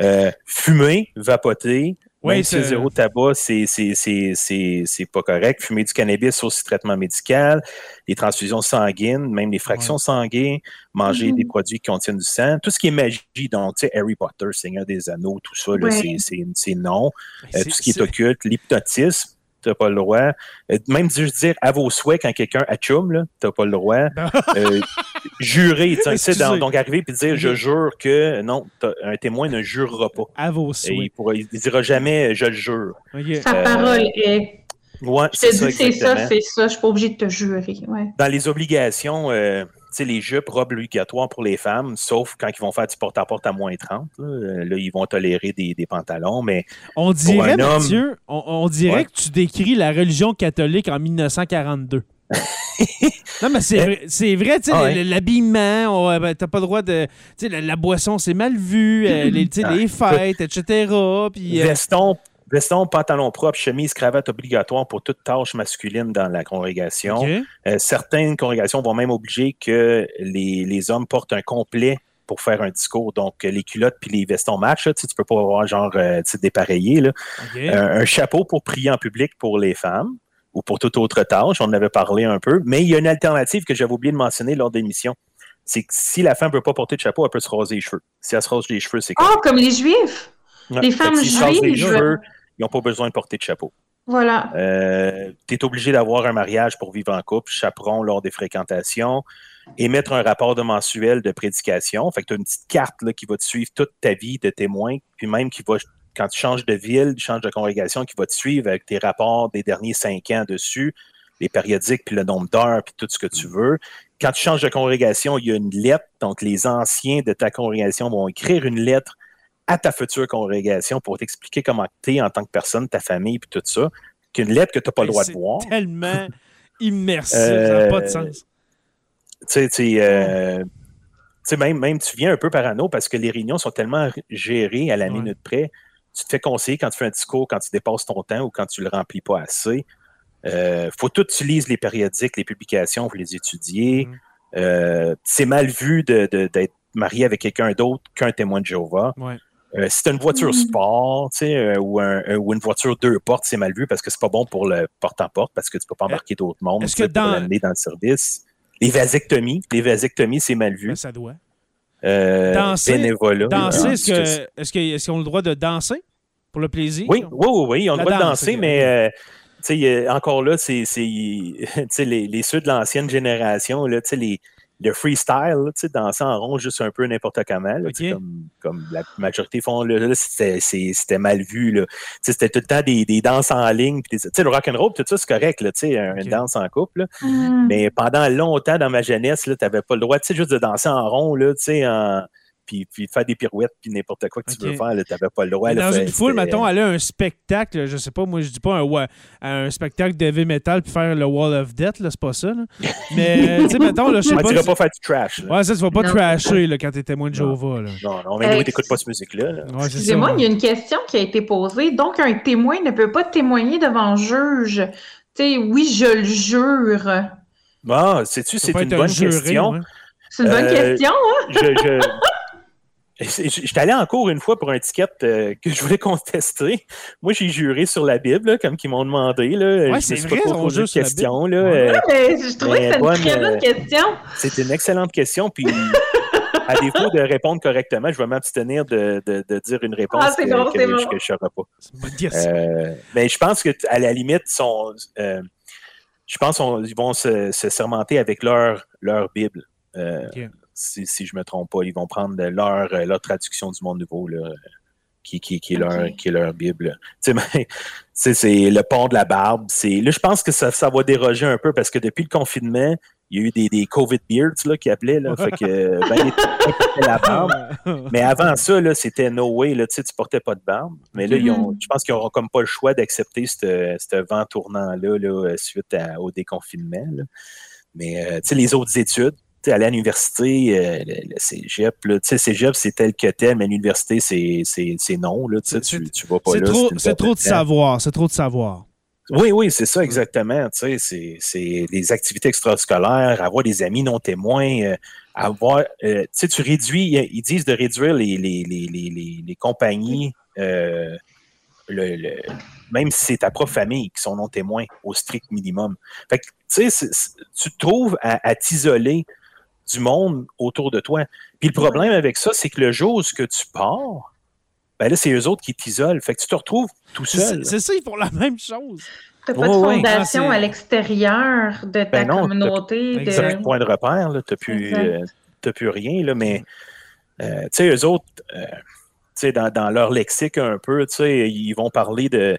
Euh, fumer, vapoter, même si zéro tabac, c'est pas correct. Fumer du cannabis, aussi traitement médical, les transfusions sanguines, même les fractions sanguines, manger des mm-hmm. produits qui contiennent du sang, tout ce qui est magie, donc, tu sais, Harry Potter, Seigneur des Anneaux, tout ça, c'est non. Euh, tout ce qui est occulte, l'hypnotisme, t'as pas le droit. Euh, même juste dire à vos souhaits quand quelqu'un achoume, là, t'as pas le droit. euh, jurer, tu sais, donc arriver et dire je jure que non, un témoin ne jurera pas. À vos souhaits. il, pourra, il dira jamais je le jure. Sa parole est. Ouais, c'est ça, c'est ça, c'est ça. Je suis pas obligé de te jurer. Ouais. Dans les obligations, euh, les jupes, robes obligatoires pour les femmes, sauf quand ils vont faire du porte-à-porte à moins 30. Là, ils vont tolérer des, pantalons, mais. On dirait, Mathieu, on, dirait que tu décris la religion catholique en 1942. non, mais c'est vrai, tu sais, ah l'habillement, ben, t'as pas le droit de. Tu sais, la, boisson, c'est mal vu, euh, les, les, fêtes, etc. Puis, euh, Veston, Veston, pantalon propre, chemise, cravate obligatoire pour toute tâche masculine dans la congrégation. Euh, certaines congrégations vont même obliger que les, hommes portent un complet pour faire un discours. Donc, les culottes puis les vestons match, tu, ne peux pas avoir genre euh, dépareillé. Là. Euh, un chapeau pour prier en public pour les femmes ou pour toute autre tâche. On en avait parlé un peu. Mais il y a une alternative que j'avais oublié de mentionner lors de l'émission. C'est que si la femme ne veut pas porter de chapeau, elle peut se raser les cheveux. Si elle se rase les cheveux, c'est Oh, comme les juifs! Les femmes juives! Ils n'ont pas besoin de porter de chapeau. Voilà. Euh, tu es obligé d'avoir un mariage pour vivre en couple, chaperon lors des fréquentations, émettre un rapport de mensuel de prédication. Fait que tu as une petite carte là, qui va te suivre toute ta vie de témoin, puis même qui va, quand tu changes de ville, tu changes de congrégation, qui va te suivre avec tes rapports des derniers cinq ans dessus, les périodiques, puis le nombre d'heures, puis tout ce que tu veux. Quand tu changes de congrégation, il y a une lettre. Donc, les anciens de ta congrégation vont écrire une lettre à ta future congrégation pour t'expliquer comment tu es en tant que personne, ta famille, puis tout ça. Qu'une lettre que tu n'as pas le droit de voir. tellement immersif, ça n'a pas de sens. Tu sais, euh, même, même tu viens un peu parano parce que les réunions sont tellement gérées à la minute près. Tu te fais conseiller quand tu fais un discours, quand tu dépasses ton temps ou quand tu le remplis pas assez. Il euh, faut tout utiliser les périodiques, les publications, vous les étudier. Mm-hmm. Euh, c'est mal vu d'être marié avec quelqu'un d'autre qu'un témoin de Jéhovah. Euh, si tu as une voiture mm-hmm. sport ou, ou, une voiture deux portes, c'est mal vu parce que c'est pas bon pour le porte-à-porte parce que tu peux pas embarquer d'autres mondes pour l'amener dans le service. Les vasectomies, les vasectomies, c'est mal vu. Ben, ça doit. danser, danser est-ce qu'ils est ont le droit de danser pour le plaisir? Oui, oui, oui, ils ont le droit de danser, mais encore là, c'est les, les ceux de l'ancienne génération, là, les, le freestyle, danser en rond juste un peu n'importe comment, comme, comme, la majorité font, c'était mal vu. C'était tout le temps des, des danses en ligne. Puis le rock'n'roll, tout ça, c'est correct, là, une danse en couple. Mm. Mais pendant longtemps dans ma jeunesse, tu n'avais pas le droit juste de danser en rond, là, en puis, puis faire des pirouettes, puis n'importe quoi que tu veux faire, tu n'avais pas le droit. Dans une foule, mettons, aller à un spectacle, je sais pas, moi je dis pas un, un spectacle de heavy metal puis faire le Wall of Death, là, c'est pas ça. Mais, tu sais, mettons, là, je sais pas. Tu vas pas faire du trash. Ouais, ça, tu vas pas trasher là, quand tu es témoin de Jéhovah. Là. Non, non, mais nous, t'écoutes pas cette musique-là. Excusez-moi, il y a une question qui a été posée. Donc, un témoin ne peut pas témoigner devant juge. Tu sais, oui, je le jure. Bon, sais-tu, c'est une bonne question. C'est une bonne euh, question, hein? je, je... J'étais allé en cours une fois pour un ticket euh, que je voulais contester. Moi, j'ai juré sur la Bible, comme ils m'ont demandé. Là. Ouais, c'est vrai, on jure sur question. Là, euh, mais je trouvais que c'était une très bonne euh, question. C'est une excellente question. Puis, à défaut de répondre correctement, je vais m'abstenir de, de, de, dire une réponse ah, que, bon, que, je ne saurais pas. mais je pense qu'à la limite, sont, je pense qu'ils vont se, se, sermenter avec leur, leur Bible. Okay si, je ne me trompe pas. Ils vont prendre leur, euh, leur traduction du monde nouveau, là, qui, qui, qui, est leur, qui est leur Bible. c'est le pont de la barbe. Là, je pense que ça, ça va déroger un peu parce que depuis le confinement, il y a eu des, des COVID beards là, qui appelaient. Là, fait que, ben, la barbe. Mais avant ça, c'était no way. Là, tu portais pas de barbe. Mais là, ils ont, je pense qu'ils n'auront comme pas le choix d'accepter ce vent tournant-là là, suite au déconfinement. Mais euh, les autres études, aller à l'université, euh, le, cégep, sais, cégep, c'est tel que tel, mais l'université, c'est non, là, tu, tu vas pas là. C'est trop, de savoir, c'est trop de savoir. Oui, oui, c'est ça, exactement. Tu sais, c'est des activités extrascolaires, avoir des amis non témoins, euh, avoir, euh, tu sais, tu réduis, ils disent de réduire les, les, les, les compagnies, le, même si c'est ta propre famille qui sont non témoins au strict minimum. Fait que, tu sais, tu te trouves à t'isoler du monde autour de toi. Puis le problème avec ça, c'est que le jour où que tu pars, ben là, c'est eux autres qui t'isolent. Fait que tu te retrouves tout seul. C'est ça, ils font la même chose. Tu n'as pas de fondation à l'extérieur de ta ben communauté. Tu n'as plus point de repère, tu n'as plus, euh, plus, rien. Là, mais euh, tu sais, eux autres, euh, dans, dans, leur lexique un peu, ils vont parler de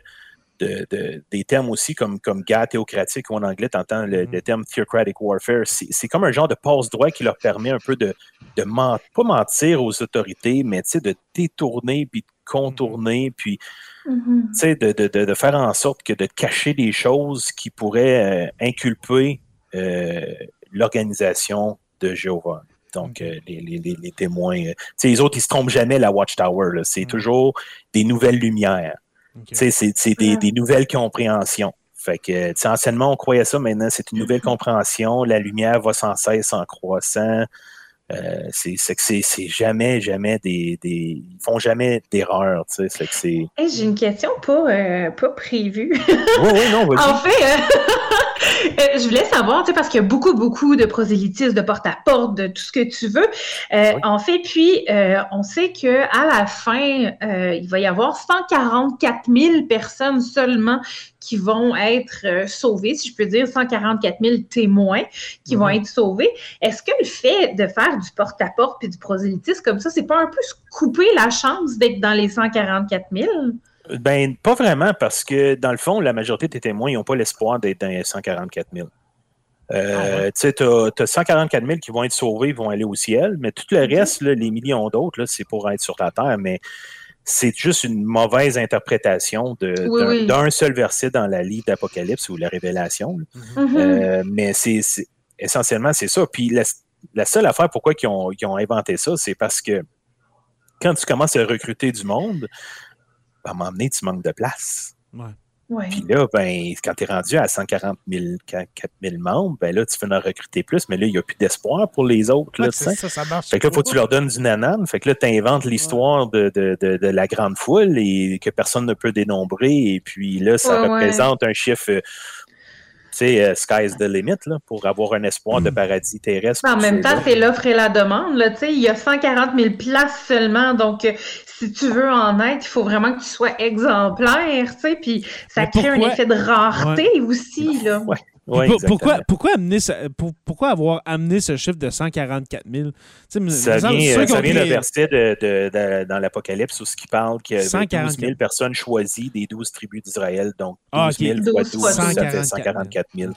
des termes aussi comme, comme guerre théocratique ou en anglais, tu entends le, mm-hmm. terme theocratic warfare. C'est comme un genre de passe-droit qui leur permet un peu de, de pas mentir aux autorités, mais de détourner puis de contourner, mm-hmm. puis mm-hmm. de, de, de, faire en sorte que de cacher des choses qui pourraient euh, inculper euh, l'organisation de Jéhovah. Donc, euh, les, les, les, témoins. les autres, ils ne se trompent jamais, la Watchtower. C'est toujours des nouvelles lumières. C'est des, nouvelles compréhensions. Fait que, anciennement, on croyait ça, maintenant, c'est une nouvelle mm-hmm. compréhension. La lumière va sans cesse en croissant. Euh, c'est que c'est jamais, jamais des, des. Ils font jamais d'erreur. J'ai une question pas, euh, pas prévue. Oui, oui, non, En fait, euh, je voulais savoir, parce qu'il y a beaucoup, beaucoup de prosélytisme, de porte-à-porte, de tout ce que tu veux. En fait, puis, on sait qu'à la fin, il va y avoir 144 000 personnes seulement qui vont être sauvées, si je peux dire, 144 000 témoins qui vont mhm. être sauvés. Est-ce que le fait de faire du porte-à-porte puis du prosélytisme comme ça, c'est pas un peu couper la chance d'être dans les 144 000? Ben, pas vraiment, parce que dans le fond, la majorité des témoins n'ont pas l'espoir d'être dans les 144 000. Euh, ah tu as, 144 000 qui vont être sauvés, vont aller au ciel, mais tout le reste, les millions d'autres, c'est pour être sur la terre, mais c'est juste une mauvaise interprétation d'un seul verset dans la livre d'Apocalypse ou la Révélation. Mm-hmm. Euh, mais c'est essentiellement, c'est ça. Puis la, seule affaire pourquoi ils ont, ils ont inventé ça, c'est parce que quand tu commences à recruter du monde, à un moment donné, tu manques de place. Ouais. Puis là, ben, quand tu es rendu à 140 000, 4 000 membres, ben là, tu fais en recruter plus, mais là, il n'y a plus d'espoir pour les autres. Là, ça, ça marche fait que là, faut que tu leur donnes du nanan. Fait que là, tu inventes l'histoire de, de, de, la grande foule et que personne ne peut dénombrer. Et puis là, ça représente un chiffre tu sais, euh, sky's the limit là, pour avoir un espoir de paradis terrestre. En même temps, c'est l'offre et la demande. Là, il y a 140 000 places seulement. Donc, euh, si tu veux en être, il faut vraiment que tu sois exemplaire. Puis ça crée un effet de rareté aussi. Là pourquoi, pourquoi, amener pourquoi avoir amené ce chiffre de 144 000? ça vient, ça vient d'un verset de, dans l'Apocalypse où ce qui parle a 12 000 personnes choisies des 12 tribus d'Israël. Donc 12 000 fois 12, ça fait 144 000.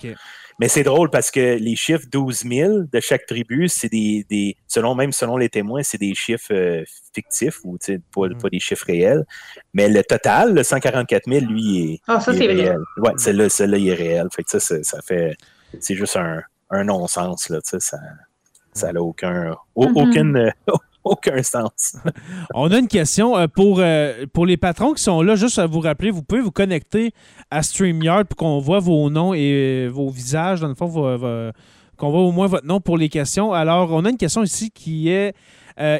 Mais c'est drôle parce que les chiffres 12 000 de chaque tribu, c'est des, des, selon même selon les témoins, c'est des chiffres euh, fictifs ou pas, mm. pas, des chiffres réels. Mais le total, le 144 000, lui, est, ah, ça, c'est réel. Ouais, celle-là, il est réel. Fait que ça, ça fait, c'est juste un, un non-sens, là, ça, ça n'a aucun, mm-hmm. aucune, aucun sens. On a une question euh, pour, euh, pour les patrons qui sont là, juste à vous rappeler, vous pouvez vous connecter à StreamYard pour qu'on voit vos noms et euh, vos visages, dans le fond, qu'on voit au moins votre nom pour les questions. Alors, on a une question ici qui est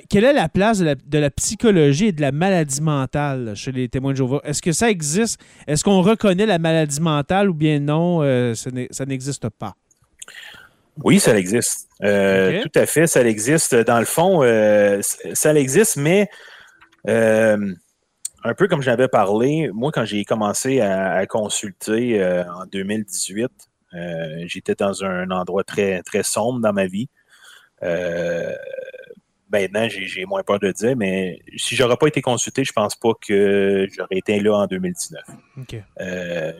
quelle est la place de la, psychologie et de la maladie mentale chez les témoins de Jéhovah? Est-ce que ça existe? Est-ce qu'on reconnaît la maladie mentale ou bien non, ça n'existe pas? Oui, ça existe. Euh, tout à fait, ça existe. Dans le fond, euh, ça existe, mais euh, un peu comme j'avais parlé, moi, quand j'ai commencé à, consulter en 2018, j'étais dans un endroit très, très sombre dans ma vie. maintenant, j'ai moins peur de dire, mais si j'aurais pas été consulté, je pense pas que j'aurais été là en 2019.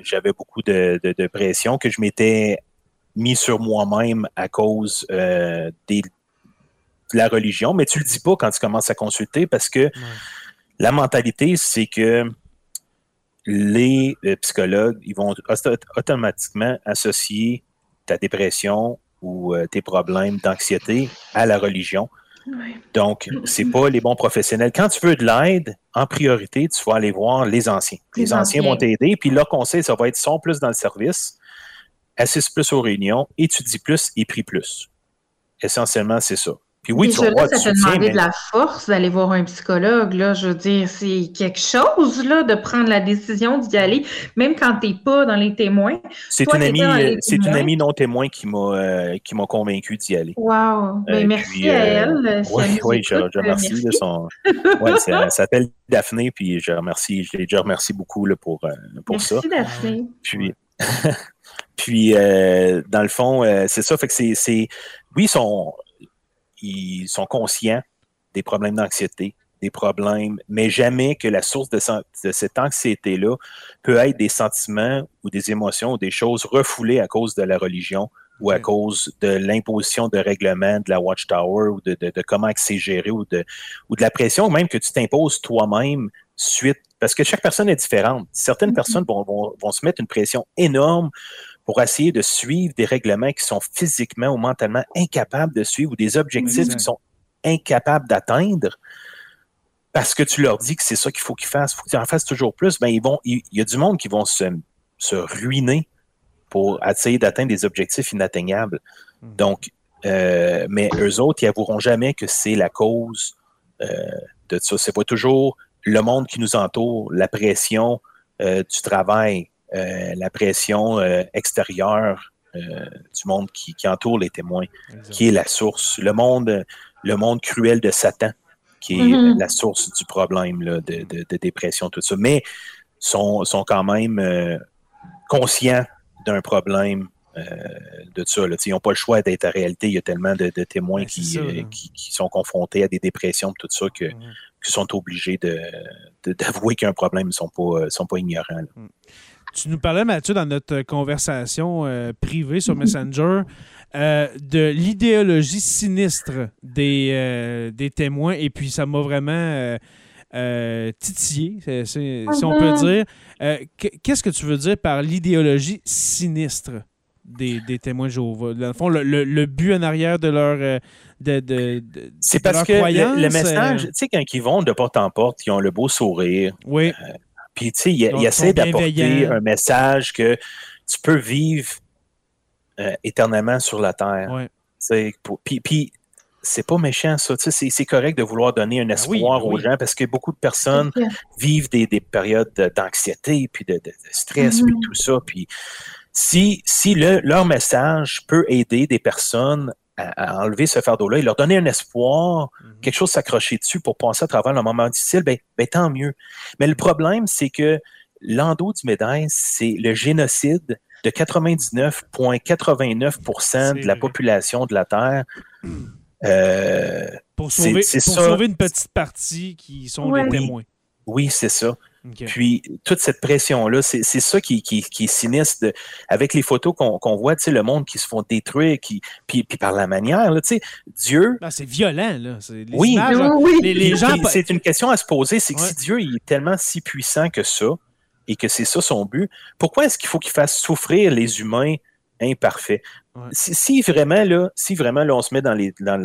J'avais beaucoup de, de, pression que je m'étais mis sur moi-même à cause euh, de la religion, mais tu le dis pas quand tu commences à consulter parce que la mentalité, c'est que les euh, psychologues, ils vont automatiquement associer ta dépression ou euh, tes problèmes d'anxiété à la religion. Donc, c'est pas les bons professionnels. Quand tu veux de l'aide, en priorité, tu vas aller voir les anciens. Les, anciens, vont t'aider, puis leur conseil, ça va être sont plus dans le service assiste plus aux réunions, étudie plus et prie plus. Essentiellement, c'est ça. Puis oui, tu vas ça te demander de la force d'aller voir un psychologue. Là, je veux dire, c'est quelque chose là, de prendre la décision d'y aller, même quand tu n'es pas dans les témoins. C'est une, amie, euh, c'est une amie non témoin qui m'a euh, qui m'a convaincu d'y aller. Wow! Ben, euh, merci à elle. Oui, oui, je, je remercie de son. ouais, elle s'appelle Daphné, puis je remercie, je déjà remercie beaucoup là, pour, pour ça. Merci Daphné. Puis. Puis, euh, dans le fond, euh, c'est ça. Fait que c'est. Oui, ils sont, ils sont conscients des problèmes d'anxiété, des problèmes, mais jamais que la source de, cette anxiété-là peut être des sentiments ou des émotions ou des choses refoulées à cause de la religion ou à cause de l'imposition de règlements de la Watchtower ou de, comment c'est géré ou de, ou de la pression même que tu t'imposes toi-même suite. Parce que chaque personne est différente. Certaines mm-hmm. personnes vont, vont, se mettre une pression énorme pour essayer de suivre des règlements qui sont physiquement ou mentalement incapables de suivre ou des objectifs qui sont incapables d'atteindre parce que tu leur dis que c'est ça qu'il faut qu'ils fassent, il faut qu'ils en fassent toujours plus, ben ils vont, il, y a du monde qui vont se, se ruiner pour essayer d'atteindre des objectifs inatteignables. Hmm. Donc, euh, mais eux autres, ils avoueront jamais que c'est la cause euh, de ça. C'est pas toujours le monde qui nous entoure, la pression euh, du travail, la pression euh, extérieure du monde qui, entoure les témoins, qui est la source. Le monde, le monde cruel de Satan, qui est mm-hmm. la source du problème de, dépression, tout ça. Mais sont, sont quand même conscients d'un problème euh, de ça. Ils n'ont pas le choix d'être à réalité. Il y a tellement de, témoins euh, qui, qui, sont confrontés à des dépressions, tout ça, que, sont obligés d'avouer qu'il y a un problème. Ils ne sont pas, euh, sont pas ignorants. Mm. Tu nous parlais, Mathieu, dans notre conversation privée sur Messenger, de l'idéologie sinistre des, des témoins. Et puis, ça m'a vraiment titillé, si on peut uh-huh. dire. Qu'est-ce que tu veux dire par l'idéologie sinistre? des, témoins de Jéhovah? Dans le fond, le, but en arrière de leur. Euh, de, c'est parce que le, message, tu sais, quand ils vont de porte en porte, ils ont le beau sourire. Oui. Puis, tu sais, ils, essaient d'apporter un message que tu peux vivre euh, éternellement sur la terre. Oui. puis, puis c'est pas méchant, ça. C'est correct de vouloir donner un ben espoir ben aux gens parce que beaucoup de personnes vivent des, périodes d'anxiété, puis de, stress, puis mm-hmm. tout ça. Puis si, si leur message peut aider des personnes à, enlever ce fardeau-là et leur donner un espoir, mhm. quelque chose s'accrocher dessus pour passer à travers le moment difficile, ben, ben tant mieux. Mais le problème, c'est que l'endos du médaille, c'est le génocide de 99,89% de la population de la Terre. Euh, pour sauver, sauver, une petite partie qui sont les témoins. Oui, c'est ça. Puis toute cette pression-là, c'est ça qui, qui, est sinistre avec les photos qu'on voit, tu sais, le monde qui se font détruire, qui, puis, puis par la manière, tu sais, Dieu. Ah, c'est violent, là. oui, Les, gens. C'est une question à se poser, c'est que si Dieu il est tellement si puissant que ça, et que c'est ça son but, pourquoi est-ce qu'il faut qu'il fasse souffrir les humains imparfaits? Si, vraiment, là, si vraiment là, on se met dans les, dans,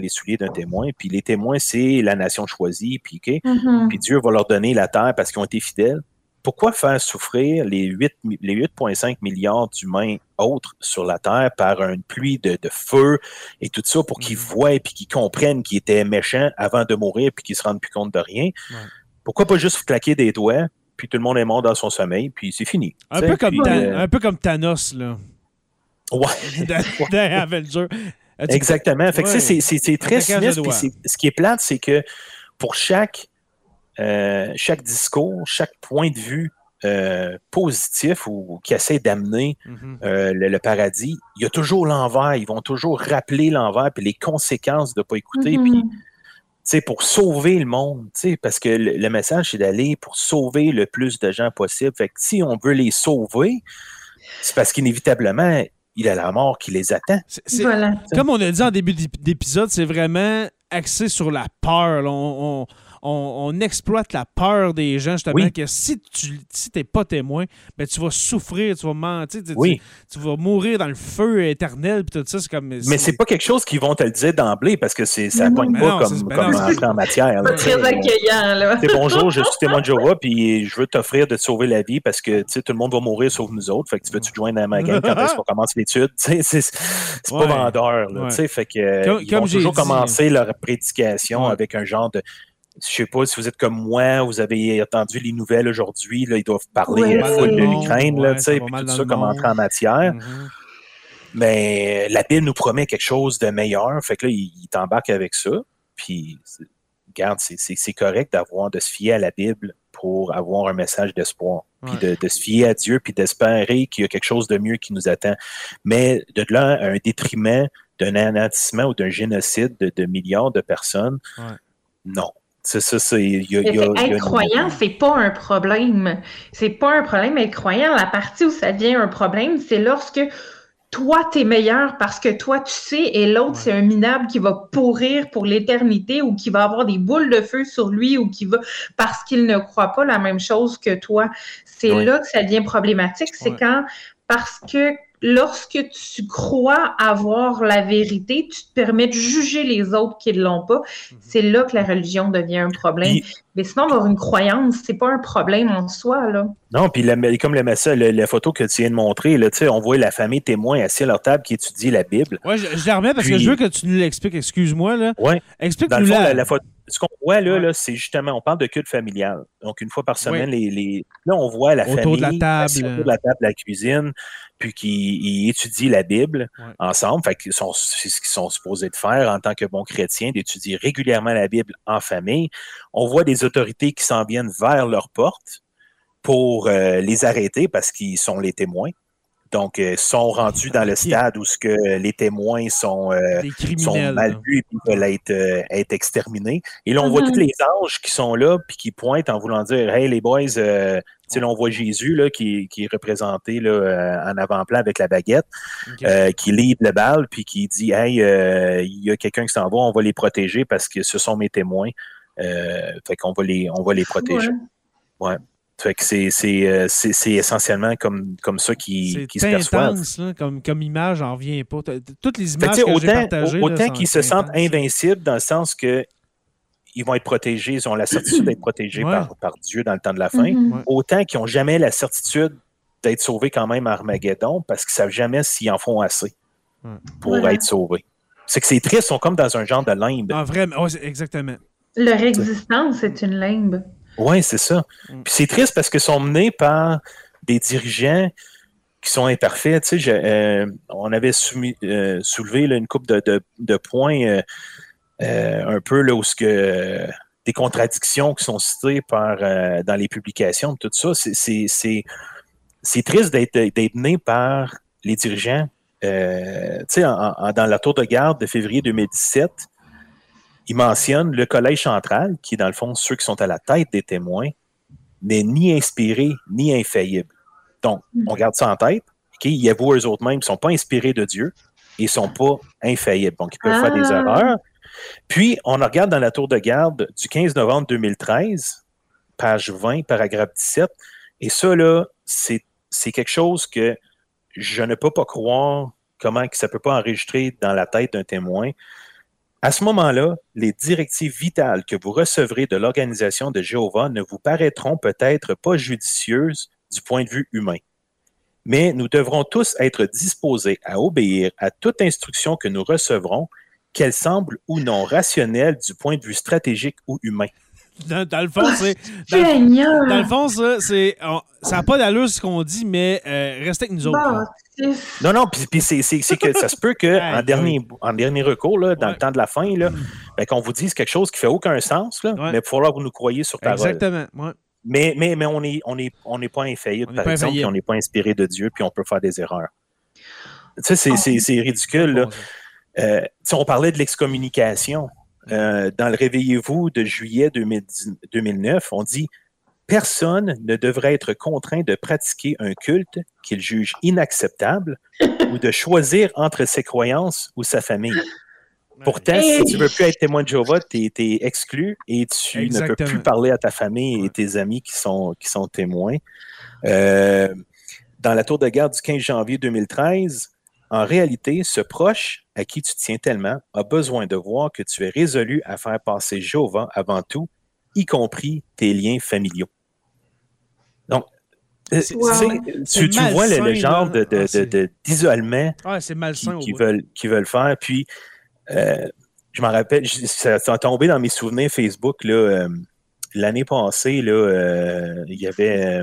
les souliers d'un témoin, puis les témoins, c'est la nation choisie, puis, mm-hmm. puis Dieu va leur donner la terre parce qu'ils ont été fidèles, pourquoi faire souffrir les 8, les 8,5 milliards d'humains autres sur la Terre par une pluie de, feu et tout ça pour qu'ils mm-hmm. voient et qu'ils comprennent qu'ils étaient méchants avant de mourir puis qu'ils se rendent plus compte de rien? Pourquoi pas juste claquer des doigts, puis tout le monde est mort dans son sommeil, puis c'est fini? Un peu, comme euh, un peu comme Thanos, là. Ouais. Exactement. Fait c'est très sinistre. ce qui est plate, c'est que pour chaque, euh, chaque discours, chaque point de vue euh, positif ou, qui essaie d'amener mm-hmm. euh, le, paradis, il y a toujours l'envers. Ils vont toujours rappeler l'envers et les conséquences de ne pas écouter. Mm-hmm. pour sauver le monde, parce que le, message, c'est d'aller pour sauver le plus de gens possible. Fait que si on veut les sauver, c'est parce qu'inévitablement, il a la mort qui les attend. Comme on a dit en début d'épisode, c'est vraiment axé sur la peur. on, on, exploite la peur des gens, justement, que si tu si n'es pas témoin, ben, tu vas souffrir, tu vas mentir, tu, tu, vas mourir dans le feu éternel, puis tout ça, c'est comme... Mais c'est pas quelque chose qu'ils vont te le dire d'emblée, parce que ça ne pointe pas comme, comme en, matière. C'est très accueillant, là. bonjour, je suis témoin de Jéhovah, puis je veux t'offrir de te sauver la vie, parce que, tout le monde va mourir sauf nous autres, fait que tu veux-tu joindre à ma gang quand est-ce qu'on commence l'étude, c'est pas vendeur, là, fait que... Comme, ils vont toujours commencer leur prédication avec un genre de je sais pas si vous êtes comme moi, vous avez entendu les nouvelles aujourd'hui, ils doivent parler de l'Ukraine, ouais, puis tout ça comme entrer en matière. Mm-hmm. Mais la Bible nous promet quelque chose de meilleur, fait que là, il, t'embarque avec ça. Puis, regarde, c'est correct d'avoir, de se fier à la Bible pour avoir un message d'espoir, puis de, se fier à Dieu, puis d'espérer qu'il y a quelque chose de mieux qui nous attend. Mais de là un détriment d'un anatissement ou d'un génocide de, milliards de personnes, non. C'est ça, c'est. Être croyant, c'est pas un problème. C'est pas un problème. Être croyant, la partie où ça devient un problème, c'est lorsque toi, tu es meilleur parce que toi, tu sais, et l'autre, c'est un minable qui va pourrir pour l'éternité ou qui va avoir des boules de feu sur lui ou qui va parce qu'il ne croit pas la même chose que toi. C'est là que ça devient problématique. C'est quand, parce que lorsque tu crois avoir la vérité, tu te permets de juger les autres qui ne l'ont pas. Mhm. C'est là que la religion devient un problème. Mais sinon, avoir une croyance, c'est pas un problème en soi. Là. Non, puis comme la, la photo que tu viens de montrer, là, on voit la famille témoin assis à leur table qui étudie la Bible. Oui, je, la remets parce que je veux que tu nous l'expliques. Excuse-moi. Oui. Explique-nous la, la, ce qu'on voit là, là c'est justement, on parle de culte familial. Donc, une fois par semaine, les, là, on voit la Autour famille de la table. autour de la table de la cuisine, puis qui étudient la Bible Ouais. ensemble. Fait sont- c'est ce qu'ils sont supposés de faire en tant que bons chrétiens, d'étudier régulièrement la Bible en famille. On voit des autorités qui s'en viennent vers leur porte pour euh, les arrêter parce qu'ils sont les témoins. Donc, euh, sont rendus dans le stade où ce que les témoins sont, euh, sont mal vus et puis veulent être, euh, être exterminés. Et là, on voit Mhm. tous les anges qui sont là puis qui pointent en voulant dire Hey, les boys, euh, tu sais, là, on voit Jésus là, qui, qui est représenté là, euh, en avant-plan avec la baguette, euh, qui livre le bal puis qui dit Hey, euh, il y a quelqu'un qui s'en va, on va les protéger parce que ce sont mes témoins. Euh, fait qu'on va les, on va les protéger. Ouais. Fait que c'est, c'est, euh, c'est, c'est essentiellement comme, comme ça qu'ils, qu'ils se perçoivent. intense, là, comme, comme image, j'en reviens pas. Toutes les que, images que j'ai autant partagées. là, autant qu'ils se sentent invincibles dans le sens que ils vont être protégés, ils ont la certitude d'être protégés Ouais. par, par Dieu dans le temps de la fin. Mhm. Ouais. Autant qu'ils n'ont jamais la certitude d'être sauvés quand même à Armageddon parce qu'ils ne savent jamais s'ils en font assez Ouais. pour être sauvés. C'est que ces tristes sont comme dans un genre de limbe. Ah, vraiment, exactement. Leur existence est une limbe. Oui, c'est ça. Mm. Puis c'est triste parce qu'ils sont menés par des dirigeants qui sont imparfaits. Tu sais, je- euh, on avait soumis- euh, soulevé là, une coupe de, de- de points euh, un peu là, où ce que des contradictions qui sont citées par, dans les publications, tout ça. C'est- triste d'être mené par les dirigeants. Tu sais, en- en- dans la tour de garde de février 2017, il mentionne le collège central, qui est dans le fond ceux qui sont à la tête des témoins, n'est ni inspiré ni infaillible. Donc, on garde ça en tête. ok? Il avoue eux autres mêmes qu'ils ne sont pas inspirés de Dieu et ils ne sont pas infaillibles. Donc, ils peuvent faire des Ah. erreurs. Puis, on regarde dans la tour de garde du 15 novembre 2013, page 20, paragraphe 17. Et ça, là, c'est c'est quelque chose que je ne peux pas croire comment que ça ne peut pas enregistrer dans la tête d'un témoin. À ce moment-là, les directives vitales que vous recevrez de l'organisation de Jéhovah ne vous paraîtront peut-être pas judicieuses du point de vue humain. Mais nous devrons tous être disposés à obéir à toute instruction que nous recevrons, qu'elle semble ou non rationnelle du point de vue stratégique ou humain. Dans, dans le fond, c'est. Dans, dans le fond, ça, c'est. ça n'a pas d'allure ce qu'on dit, mais euh, restez avec nous autres. Non, non, puis, puis c'est, que ça se peut que Aïe, en dernier, en dernier recours, là, dans Ouais. le temps de la fin, là, ben, qu'on vous dise quelque chose qui fait aucun sens, là, Ouais. mais il va falloir que vous nous croyez sur parole. Exactement. ouais. Mais, mais, mais on n'est on est, on est pas infaillible, On n'est par pas exemple, puis on n'est pas inspiré de Dieu, puis on peut faire des erreurs. Tu sais, c'est, c'est, c'est ridicule. Là. Bon. Euh, tu sais, on parlait de l'excommunication. Euh, dans le Réveillez-vous de juillet 2010 2009, on dit Personne ne devrait être contraint de pratiquer un culte qu'il juge inacceptable ou de choisir entre ses croyances ou sa famille. Pourtant, si tu ne veux plus être témoin de Jéhovah, tu es, exclu et tu ne peux plus parler à ta famille et tes amis qui sont, qui sont témoins. Euh, dans la tour de garde du 15 janvier 2013, en réalité, ce proche à qui tu tiens tellement a besoin de voir que tu es résolu à faire passer Jéhovah avant tout, y compris tes liens familiaux. Donc, euh, Wow. tu vois le, le genre là. de- de- Ah, d'isolement Ah, qui, veulent, qui veulent faire. Puis, euh, je m'en rappelle, ça, ça a tombé dans mes souvenirs Facebook. là, euh, L'année passée, là, euh, il, y avait,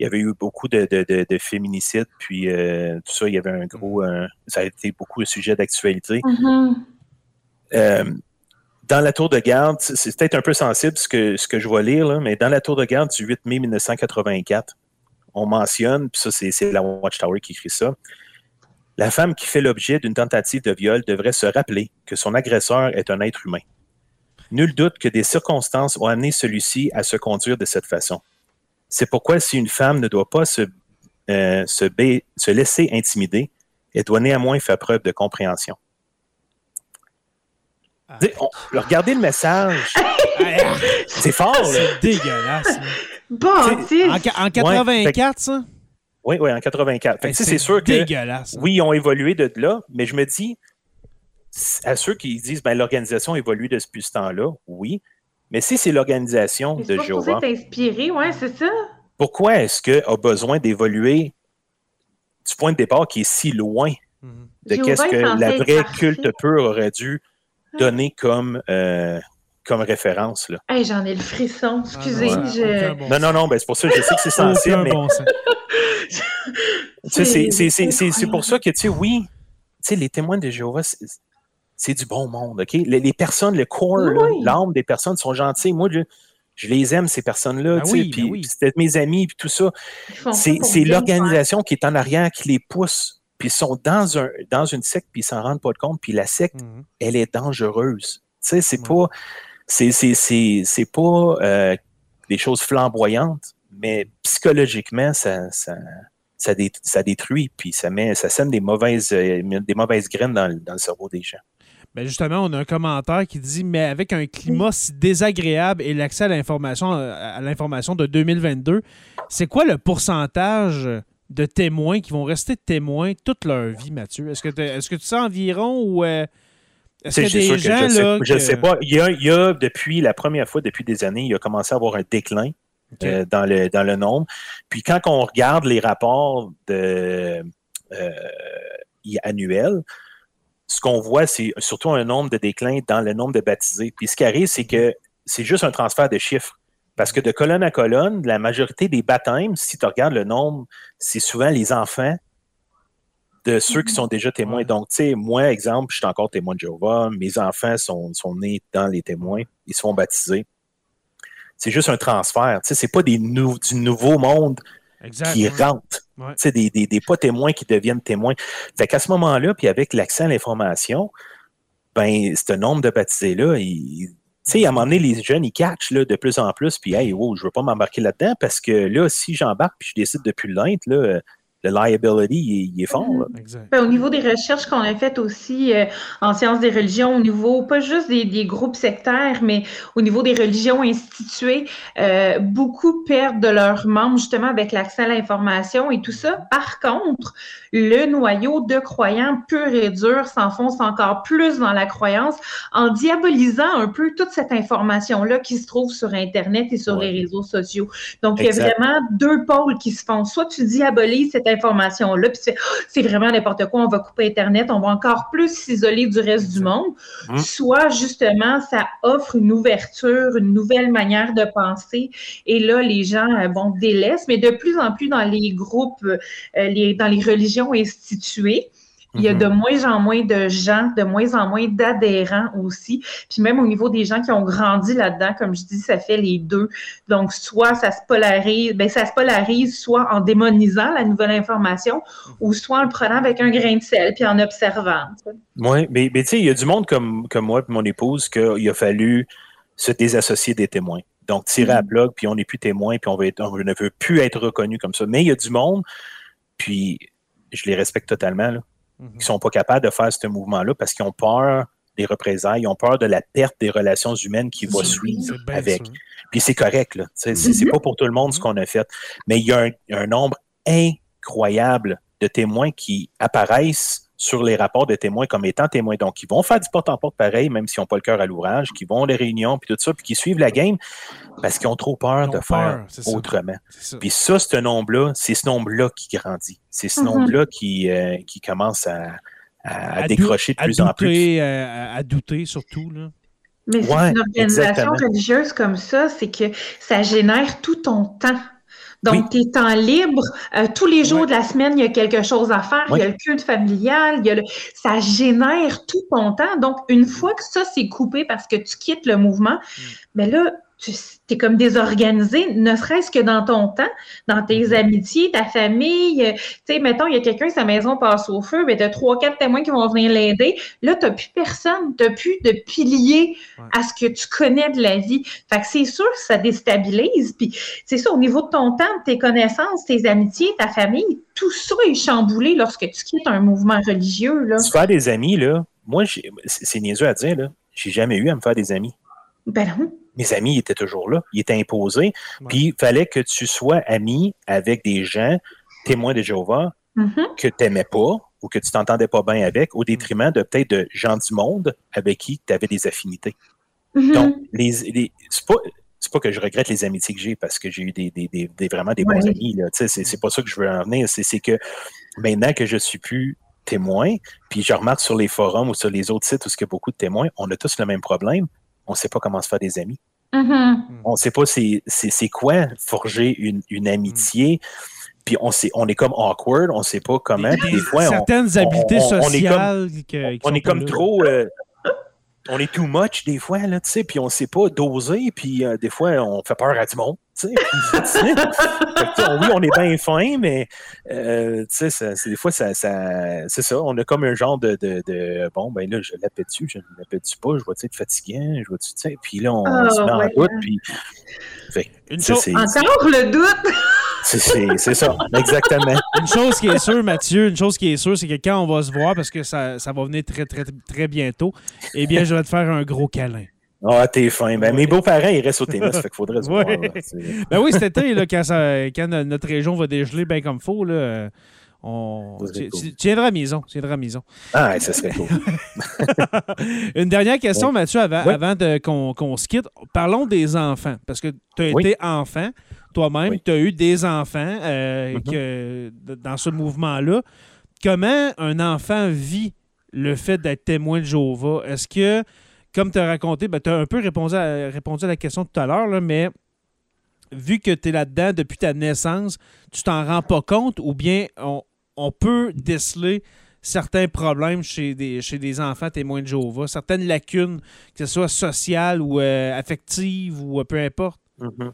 il y avait eu beaucoup de, de, de- de féminicides. Puis, euh, tout ça, il y avait un gros. euh, ça a été beaucoup un sujet d'actualité. Mhm. Euh, dans la tour de garde, c'est peut-être un peu sensible ce que, ce que je vais lire, là, mais dans la tour de garde du 8 mai 1984, on mentionne, puis ça, c'est la Watchtower qui écrit ça. La femme qui fait l'objet d'une tentative de viol devrait se rappeler que son agresseur est un être humain. Nul doute que des circonstances ont amené celui-ci à se conduire de cette façon. C'est pourquoi si une femme ne doit pas se, euh, se, ba- se laisser intimider, elle doit néanmoins faire preuve de compréhension. Ah. On- regardez le message. C'est fort, là. C'est dégueulasse. là. Bâtisse! En, qua- en 84, ça? Oui, oui, en 84. Fait que, Hey, tu sais, c'est sûr que dégueulasse. hein. oui, ils ont évolué de là, mais je me dis, à ceux qui disent ben, l'organisation évolue depuis ce temps-là, oui. Mais si c'est l'organisation de Jéhovah, t'inspirer, ouais, c'est ça. pourquoi est-ce qu'elle a besoin d'évoluer du point de départ qui est si loin de qu'est-ce est que la vraie culte pure aurait dû donner comme, euh, comme référence. Là? J'en ai le frisson, excusez. Non, non, non, ben, c'est pour ça que je sais que c'est sensible. mais... c'est pour ça que, tu sais, oui, tu sais, les témoins de Jéhovah, c'est du bon monde, OK? Les, personnes, le corps, l'âme des personnes sont gentilles. Moi, je, les aime, ces personnes-là, ben tu sais, ben c'était mes amis, puis tout ça. C'est l'organisation qui est en arrière qui les pousse, puis ils sont dans, un, dans une secte, puis ils s'en rendent pas compte, puis la secte, mhm. elle est dangereuse. Tu sais, c'est pas... C'est pas euh, des choses flamboyantes, mais psychologiquement, ça, ça, détruit, puis ça, met, ça sème des mauvaises, euh, des mauvaises graines dans, le cerveau des gens. Bien justement, on a un commentaire qui dit Mais avec un climat si désagréable et l'accès à l'information à l'information de 2022, c'est quoi le pourcentage de témoins qui vont rester témoins toute leur vie, Mathieu? Est-ce que, est que tu sais environ ou euh, est-ce que des gens je ne sais, pas. Il y, a, il y, a, depuis la première fois, depuis des années, il a commencé à avoir un déclin euh, dans, le, dans le nombre. Puis quand on regarde les rapports de, euh, annuels, ce qu'on voit, c'est surtout un nombre de déclins dans le nombre de baptisés. Puis ce qui arrive, c'est que c'est juste un transfert de chiffres. Parce que de colonne à colonne, la majorité des baptêmes, si tu regardes le nombre, c'est souvent les enfants de ceux qui sont déjà témoins. Donc, tu sais, moi, exemple, je suis encore témoin de Jéhovah. Mes enfants sont, sont nés dans les témoins. Ils sont baptisés c'est juste un transfert. Ce n'est pas des du nouveau monde qui rentre. Des, des, des, pas témoins qui deviennent témoins. Fait qu'à ce moment-là, puis avec l'accès à l'information, ben, ce nombre de baptisés-là, il, sais, à un moment donné, les jeunes, ils catchent là, de plus en plus, puis hey, oh, je veux pas m'embarquer là-dedans parce que là, si j'embarque puis je décide de plus l'être, là, le liability, il, est fort. Ben, au niveau des recherches qu'on a faites aussi euh, en sciences des religions, au niveau pas juste des, groupes sectaires, mais au niveau des religions instituées, euh, beaucoup perdent de leurs membres justement avec l'accès à l'information et tout ça. Par contre, le noyau de croyants pur et dur s'enfonce encore plus dans la croyance en diabolisant un peu toute cette information-là qui se trouve sur Internet et sur les réseaux sociaux. Donc, il y a vraiment deux pôles qui se font. Soit tu diabolises cette information-là, puis c'est vraiment n'importe quoi, on va couper Internet, on va encore plus s'isoler du reste du monde. Hum. Soit justement, ça offre une ouverture, une nouvelle manière de penser. Et là, les gens, euh, bon, délaissent, mais de plus en plus dans les groupes, euh, les, dans les religions instituées. Il y a de mhm. moins en moins de gens, de moins en moins d'adhérents aussi. Puis même au niveau des gens qui ont grandi là-dedans, comme je dis, ça fait les deux. Donc, soit ça se polarise, ben ça se polarise soit en démonisant la nouvelle information ou soit en le prenant avec un grain de sel puis en observant. Oui, mais, tu sais, il y a du monde comme, comme moi et mon épouse qu'il a fallu se désassocier des témoins. Donc, tirer à mhm. bloc, puis on n'est plus témoin, puis on ne veut plus être reconnu comme ça. Mais il y a du monde, puis je les respecte totalement, là qui ne sont pas capables de faire ce mouvement-là parce qu'ils ont peur des représailles, ils ont peur de la perte des relations humaines qui va suivre avec. Puis c'est correct, là. C'est mm-hmm. pas pour tout le monde ce mm-hmm. qu'on a fait. Mais il y a un nombre incroyable de témoins qui apparaissent sur les rapports de témoins comme étant témoins. Donc, ils vont faire du porte-en-porte pareil, même s'ils n'ont pas le cœur à l'ouvrage, qui vont les réunions, puis tout ça, puis qui suivent la game parce qu'ils ont trop peur de faire autrement. Puis ça, ce nombre-là, c'est ce nombre-là qui grandit. C'est ce mm-hmm. nombre-là qui, euh, qui commence à, à, décrocher de plus en plus. Euh, à, douter surtout. Là. Mais c'est une organisation religieuse comme ça, c'est que ça génère tout ton temps. Donc, tes temps libres, euh, tous les jours de la semaine, il y a quelque chose à faire. Il y a le culte familial, il y a le... ça génère tout ton temps. Donc, une fois que ça, c'est coupé parce que tu quittes le mouvement, mais mm. ben là, tu es comme désorganisé, ne serait-ce que dans ton temps, dans tes mm-hmm. amitiés, ta famille. Euh, tu sais, mettons, il y a quelqu'un, sa maison passe au feu, mais tu as trois, quatre témoins qui vont venir l'aider. Là, tu n'as plus personne, tu n'as plus de pilier à ce que tu connais de la vie. Fait que c'est sûr que ça déstabilise. Puis c'est ça, au niveau de ton temps, tes connaissances, tes amitiés, ta famille, tout ça est chamboulé lorsque tu quittes un mouvement religieux. Là. Tu fais des amis, là, moi, c'est niaiseux à dire, là, j'ai jamais eu à me faire des amis. Ben non mes amis étaient toujours là, ils étaient imposés. Puis il fallait que tu sois ami avec des gens témoins de Jéhovah mm-hmm. que tu n'aimais pas ou que tu t'entendais pas bien avec, au détriment de peut-être de gens du monde avec qui tu avais des affinités. Mm-hmm. Donc, les, c'est pas, pas que je regrette les amitiés que j'ai parce que j'ai eu des, vraiment des bons amis. C'est, c'est pas ça que je veux en venir. C'est, que maintenant que je suis plus témoin, puis je remarque sur les forums ou sur les autres sites où il y a beaucoup de témoins, on a tous le même problème on ne sait pas comment se faire des amis. Mm-hmm. On ne sait pas c'est quoi forger une, une amitié. Puis on, sait, on est comme awkward, on ne sait pas comment. Puis des fois, certaines habiletés sociales. On est comme, trop. Euh, on est too much des fois, là, tu sais, puis on ne sait pas doser, puis euh, des fois, on fait peur à du monde, tu sais. oui, on est bien fin, mais, euh, tu sais, des fois, ça, ça c'est ça, on a comme un genre de, de, bon, ben là, je l'appelle dessus, je ne l'appelle dessus pas, je vois, tu être fatiguant, je vois, tu sais, puis là, on, oh, se met en doute, puis... Une chose, encore le doute! C'est ça, exactement. Une chose qui est sûre, Mathieu, une chose qui est sûre, c'est que quand on va se voir, parce que ça, ça va venir très, très, très bientôt, eh bien, je vais te faire un gros câlin. Ah, t'es fin. Ben, Mes beaux-parents, ils restent au tennis, fait qu'il faudrait se voir. ben oui, cet été, là, quand, quand, notre région va dégeler bien comme il faut, là, on... Tu, viendras à maison. Tu viendras à maison. Ah, ça serait cool. Une dernière question, Mathieu, avant, avant qu'on se quitte. Parlons des enfants, parce que tu as été enfant toi-même, tu as eu des enfants euh, mm-hmm. que, dans ce mouvement-là. Comment un enfant vit le fait d'être témoin de Jéhovah? Est-ce que, comme tu as raconté, ben, tu as un peu répondu à, la question tout à l'heure, mais vu que tu es là-dedans depuis ta naissance, tu t'en rends pas compte ou bien on, peut déceler certains problèmes chez des, chez des enfants témoins de Jéhovah, certaines lacunes, que ce soit sociales ou euh, affectives ou peu importe? Mm-hmm.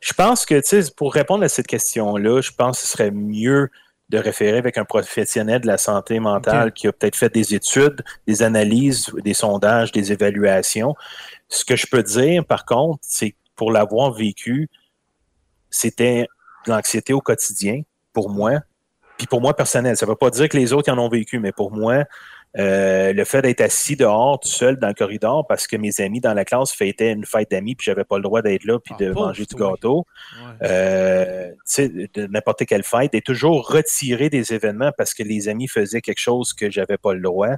Je pense que, tu sais, pour répondre à cette question-là, je pense que ce serait mieux de référer avec un professionnel de la santé mentale qui a peut-être fait des études, des analyses, des sondages, des évaluations. Ce que je peux dire, par contre, c'est que pour l'avoir vécu, c'était de l'anxiété au quotidien pour moi. Puis pour moi personnel, ça ne veut pas dire que les autres en ont vécu, mais pour moi, euh, le fait d'être assis dehors tout seul dans le corridor parce que mes amis dans la classe fêtaient une fête d'amis puis j'avais pas le droit d'être là puis ah, de manger du gâteau. Euh, de n'importe quelle fête et toujours retirer des événements parce que les amis faisaient quelque chose que j'avais pas le droit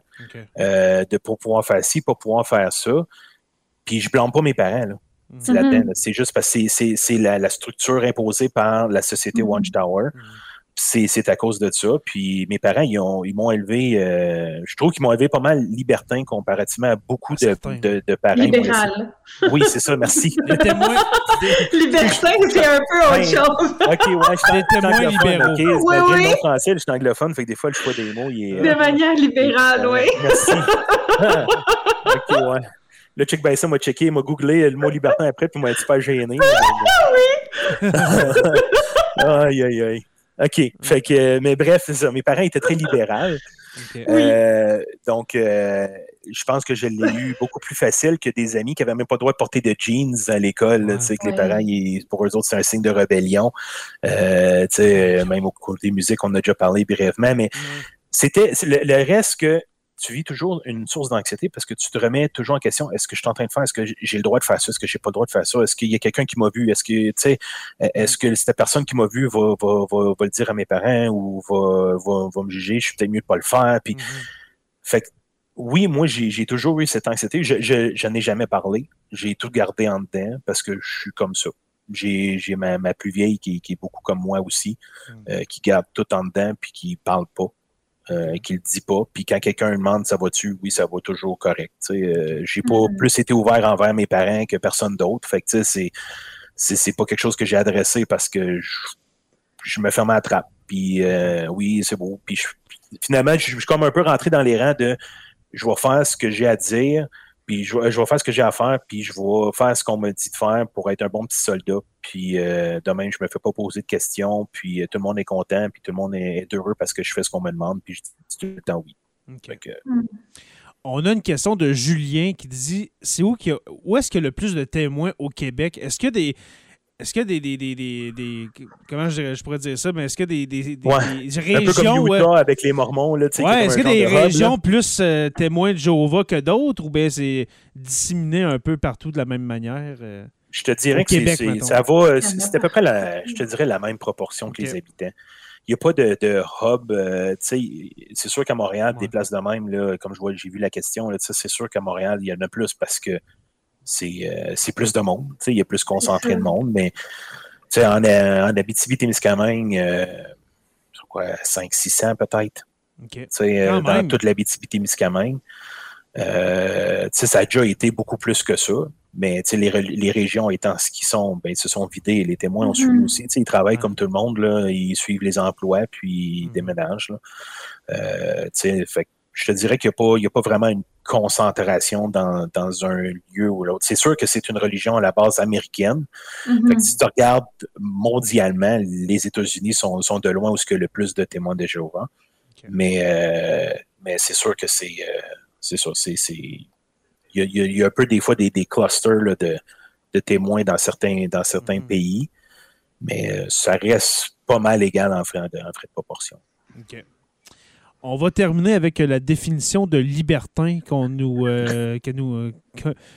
euh, de pour pouvoir faire ci, pour pouvoir faire ça. Puis je blâme pas mes parents là. Mm-hmm. C'est juste parce que c'est la, structure imposée par la société mm-hmm. Watchtower. Mm-hmm c'est à cause de ça. Puis mes parents, ils m'ont ils élevé, euh, je trouve qu'ils m'ont élevé pas mal libertin comparativement à beaucoup de, de, de, parents. Libéral. Oui, c'est ça, merci. témoin. libertin, c'est un peu autre chose. OK, ouais, je suis témoin libéraux. Okay, oui, oui. Mon français, je suis anglophone, fait que des fois, le choix des mots, il est... De manière libérale, oui. Merci. OK, ouais. Le check by ça m'a checké, il m'a googlé le mot libertin après, puis il m'a été super gêné. oui! aïe, aïe, aïe. OK. Fait que, mais bref, c'est ça. Mes parents étaient très libéraux. Euh, donc, euh, je pense que je l'ai eu beaucoup plus facile que des amis qui n'avaient même pas le droit de porter de jeans à l'école. sais Que les parents, pour eux autres, c'est un signe de rébellion. Euh, même au cours des musiques, on a déjà parlé brièvement. Mais c'était le, reste que tu vis toujours une source d'anxiété parce que tu te remets toujours en question est-ce que je suis en train de faire, est-ce que j'ai le droit de faire ça, est-ce que j'ai pas le droit de faire ça, est-ce qu'il y a quelqu'un qui m'a vu, est-ce que, tu sais, est-ce que cette personne qui m'a vu va, va, va, va, le dire à mes parents ou va, va, me juger, je suis peut-être mieux de pas le faire. Puis, mm-hmm. fait oui, moi, j'ai toujours eu cette anxiété. Je, je, n'ai jamais parlé. J'ai tout gardé en dedans parce que je suis comme ça. J'ai ma, ma, plus vieille qui, qui, est beaucoup comme moi aussi, mm. euh, qui garde tout en dedans puis qui parle pas euh, qu'il le dit pas. Puis quand quelqu'un demande ça va-tu, oui, ça va toujours correct. Euh, j'ai pas mm-hmm. plus été ouvert envers mes parents que personne d'autre. Fait que c'est, c'est, pas quelque chose que j'ai adressé parce que je, me ferme à la trappe. Puis euh, oui, c'est beau. Puis finalement, je suis comme un peu rentré dans les rangs de je vais faire ce que j'ai à dire, puis je, vais faire ce que j'ai à faire, puis je vais faire ce qu'on me dit de faire pour être un bon petit soldat. Puis euh, demain, je me fais pas poser de questions, puis euh, tout le monde est content, puis tout le monde est heureux parce que je fais ce qu'on me demande, puis je dis tout le temps oui. Hmm. On a une question de Julien qui dit c'est où, où est-ce qu'il y a le plus de témoins au Québec? Est-ce qu'il y a des est-ce qu'il y a des, des, des, des, comment je, pourrais dire ça mais est-ce qu'il y a des, des, régions un peu comme avec les Mormons là ouais, est-ce qu'il y a des régions plus euh, témoins de Jéhovah que d'autres ou bien c'est disséminé un peu partout de la même manière euh, je te dirais que c'est, ça va euh, c'est à peu près la je te dirais la même proportion que les habitants il n'y a pas de, de hub. c'est sûr qu'à Montréal, des places de même, là, comme je vois, j'ai vu la question, c'est sûr qu'à Montréal, il y en a plus parce que euh, c'est plus de monde. Il y a plus concentré de monde, mais en, en Abitibi-Témiscamingue, euh, quoi, 500-600 peut-être. Euh, dans toute l'Abitibi-Témiscamingue. Euh, ça a déjà été beaucoup plus que ça, mais les, les régions étant ce qu'ils sont, ben, se sont vidées les témoins ont suivi mm-hmm. aussi. Ils travaillent comme tout le monde, là, ils suivent les emplois, puis ils mm-hmm. déménagent. Euh, fait, je te dirais qu'il n'y a, pas vraiment une concentration dans, un lieu ou l'autre. C'est sûr que c'est une religion à la base américaine. Mm-hmm. si tu regardes mondialement, les États-Unis sont, de loin où il y a le plus de témoins de Jéhovah. Mais, euh, mais c'est sûr que c'est c'est ça. C'est, il, y a, un peu des fois des, clusters de, témoins dans certains, dans certains mm-hmm. pays, mais euh, ça reste pas mal égal en frais de, proportion. On va terminer avec la définition de libertin qu'on nous, euh, que, nous euh,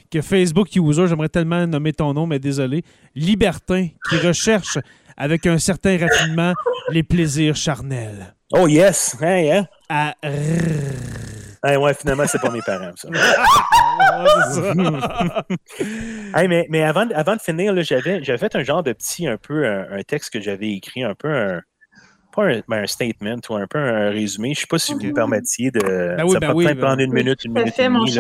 que, Facebook user, j'aimerais tellement nommer ton nom, mais désolé. Libertin qui recherche avec un certain raffinement les plaisirs charnels. Oh yes, hein, À ouais, finalement, c'est pas mes parents, ça. mais, mais avant, avant de finir, j'avais, fait un genre de petit, un peu, un, texte que j'avais écrit, un peu un, pas un, ben, un, statement ou un peu un résumé. Je ne sais pas si vous me permettiez de. Ben oui, ça ben oui, peut prendre une minute, une minute. et demie,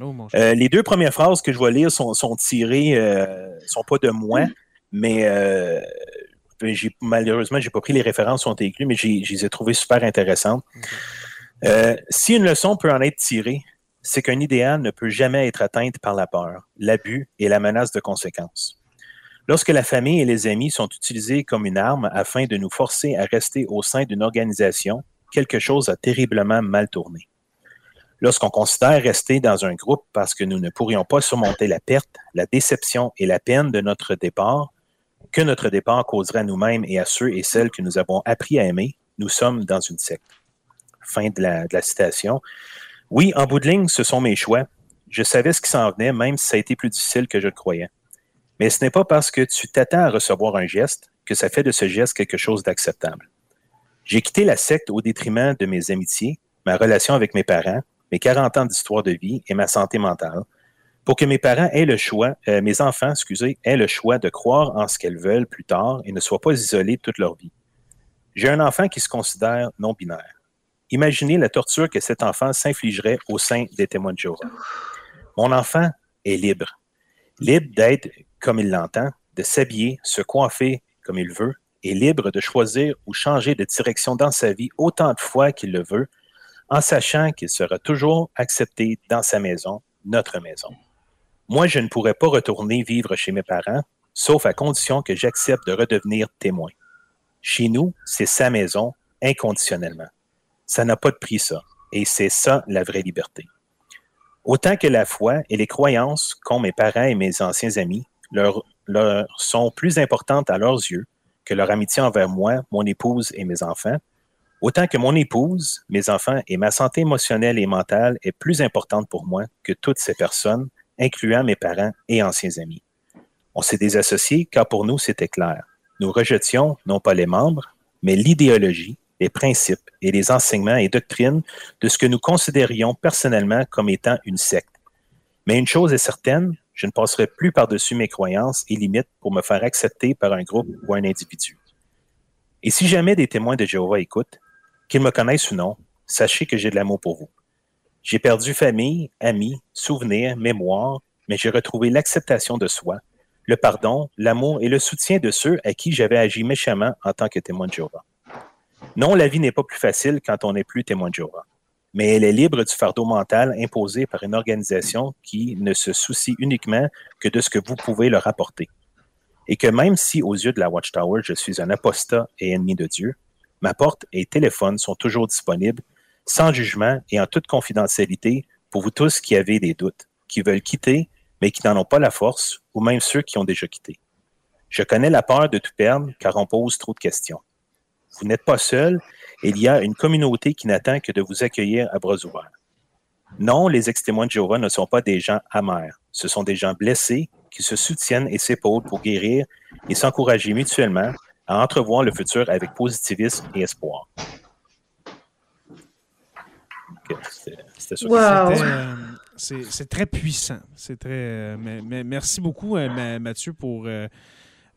oh, euh, les deux premières phrases que je vais lire sont, sont tirées, euh, sont pas de moi, mais euh, malheureusement, j'ai pas pris les références sont incluses, mais je les ai trouvées super intéressantes. Euh, si une leçon peut en être tirée, c'est qu'un idéal ne peut jamais être atteint par la peur, l'abus et la menace de conséquences. Lorsque la famille et les amis sont utilisés comme une arme afin de nous forcer à rester au sein d'une organisation, quelque chose a terriblement mal tourné. Lorsqu'on considère rester dans un groupe parce que nous ne pourrions pas surmonter la perte, la déception et la peine de notre départ, que notre départ causerait à nous-mêmes et à ceux et celles que nous avons appris à aimer, nous sommes dans une secte. Fin de la, citation. Oui, en bout de ligne, ce sont mes choix. Je savais ce qui s'en venait, même si ça a été plus difficile que je le croyais. Mais ce n'est pas parce que tu t'attends à recevoir un geste que ça fait de ce geste quelque chose d'acceptable. J'ai quitté la secte au détriment de mes amitiés, ma relation avec mes parents, mes 40 ans d'histoire de vie et ma santé mentale, pour que mes parents aient le choix, euh, mes enfants, excusez, aient le choix de croire en ce qu'elles veulent plus tard et ne soient pas isolés toute leur vie. J'ai un enfant qui se considère non binaire. Imaginez la torture que cet enfant s'infligerait au sein des témoins de Jéhovah. Mon enfant est libre. Libre d'être comme il l'entend, de s'habiller, se coiffer comme il veut, et libre de choisir ou changer de direction dans sa vie autant de fois qu'il le veut, en sachant qu'il sera toujours accepté dans sa maison, notre maison. Moi, je ne pourrais pas retourner vivre chez mes parents, sauf à condition que j'accepte de redevenir témoin. Chez nous, c'est sa maison, inconditionnellement. Ça n'a pas de prix, ça. Et c'est ça, la vraie liberté. Autant que la foi et les croyances qu'ont mes parents et mes anciens amis leur, sont plus importantes à leurs yeux que leur amitié envers moi, mon épouse et mes enfants, autant que mon épouse, mes enfants et ma santé émotionnelle et mentale est plus importante pour moi que toutes ces personnes, incluant mes parents et anciens amis. On s'est désassociés car pour nous c'était clair. Nous rejetions non pas les membres, mais l'idéologie, les principes et les enseignements et doctrines de ce que nous considérions personnellement comme étant une secte. Mais une chose est certaine, je ne passerai plus par-dessus mes croyances et limites pour me faire accepter par un groupe ou un individu. Et si jamais des témoins de Jéhovah écoutent, qu'ils me connaissent ou non, sachez que j'ai de l'amour pour vous. J'ai perdu famille, amis, souvenirs, mémoire, mais j'ai retrouvé l'acceptation de soi, le pardon, l'amour et le soutien de ceux à qui j'avais agi méchamment en tant que témoin de Jéhovah. Non, la vie n'est pas plus facile quand on n'est plus témoin de Jéhovah, mais elle est libre du fardeau mental imposé par une organisation qui ne se soucie uniquement que de ce que vous pouvez leur apporter. Et que même si aux yeux de la Watchtower, je suis un apostat et ennemi de Dieu, ma porte et téléphone sont toujours disponibles, sans jugement et en toute confidentialité pour vous tous qui avez des doutes, qui veulent quitter, mais qui n'en ont pas la force, ou même ceux qui ont déjà quitté. Je connais la peur de tout perdre car on pose trop de questions. Vous n'êtes pas seul. Il y a une communauté qui n'attend que de vous accueillir à bras ouverts. Non, les ex-témoins de Jéhovah ne sont pas des gens amers. Ce sont des gens blessés qui se soutiennent et s'épaulent pour guérir et s'encourager mutuellement à entrevoir le futur avec positivisme et espoir. Euh, c'est très puissant. C'est très. Euh, mais, merci beaucoup, euh, Mathieu, pour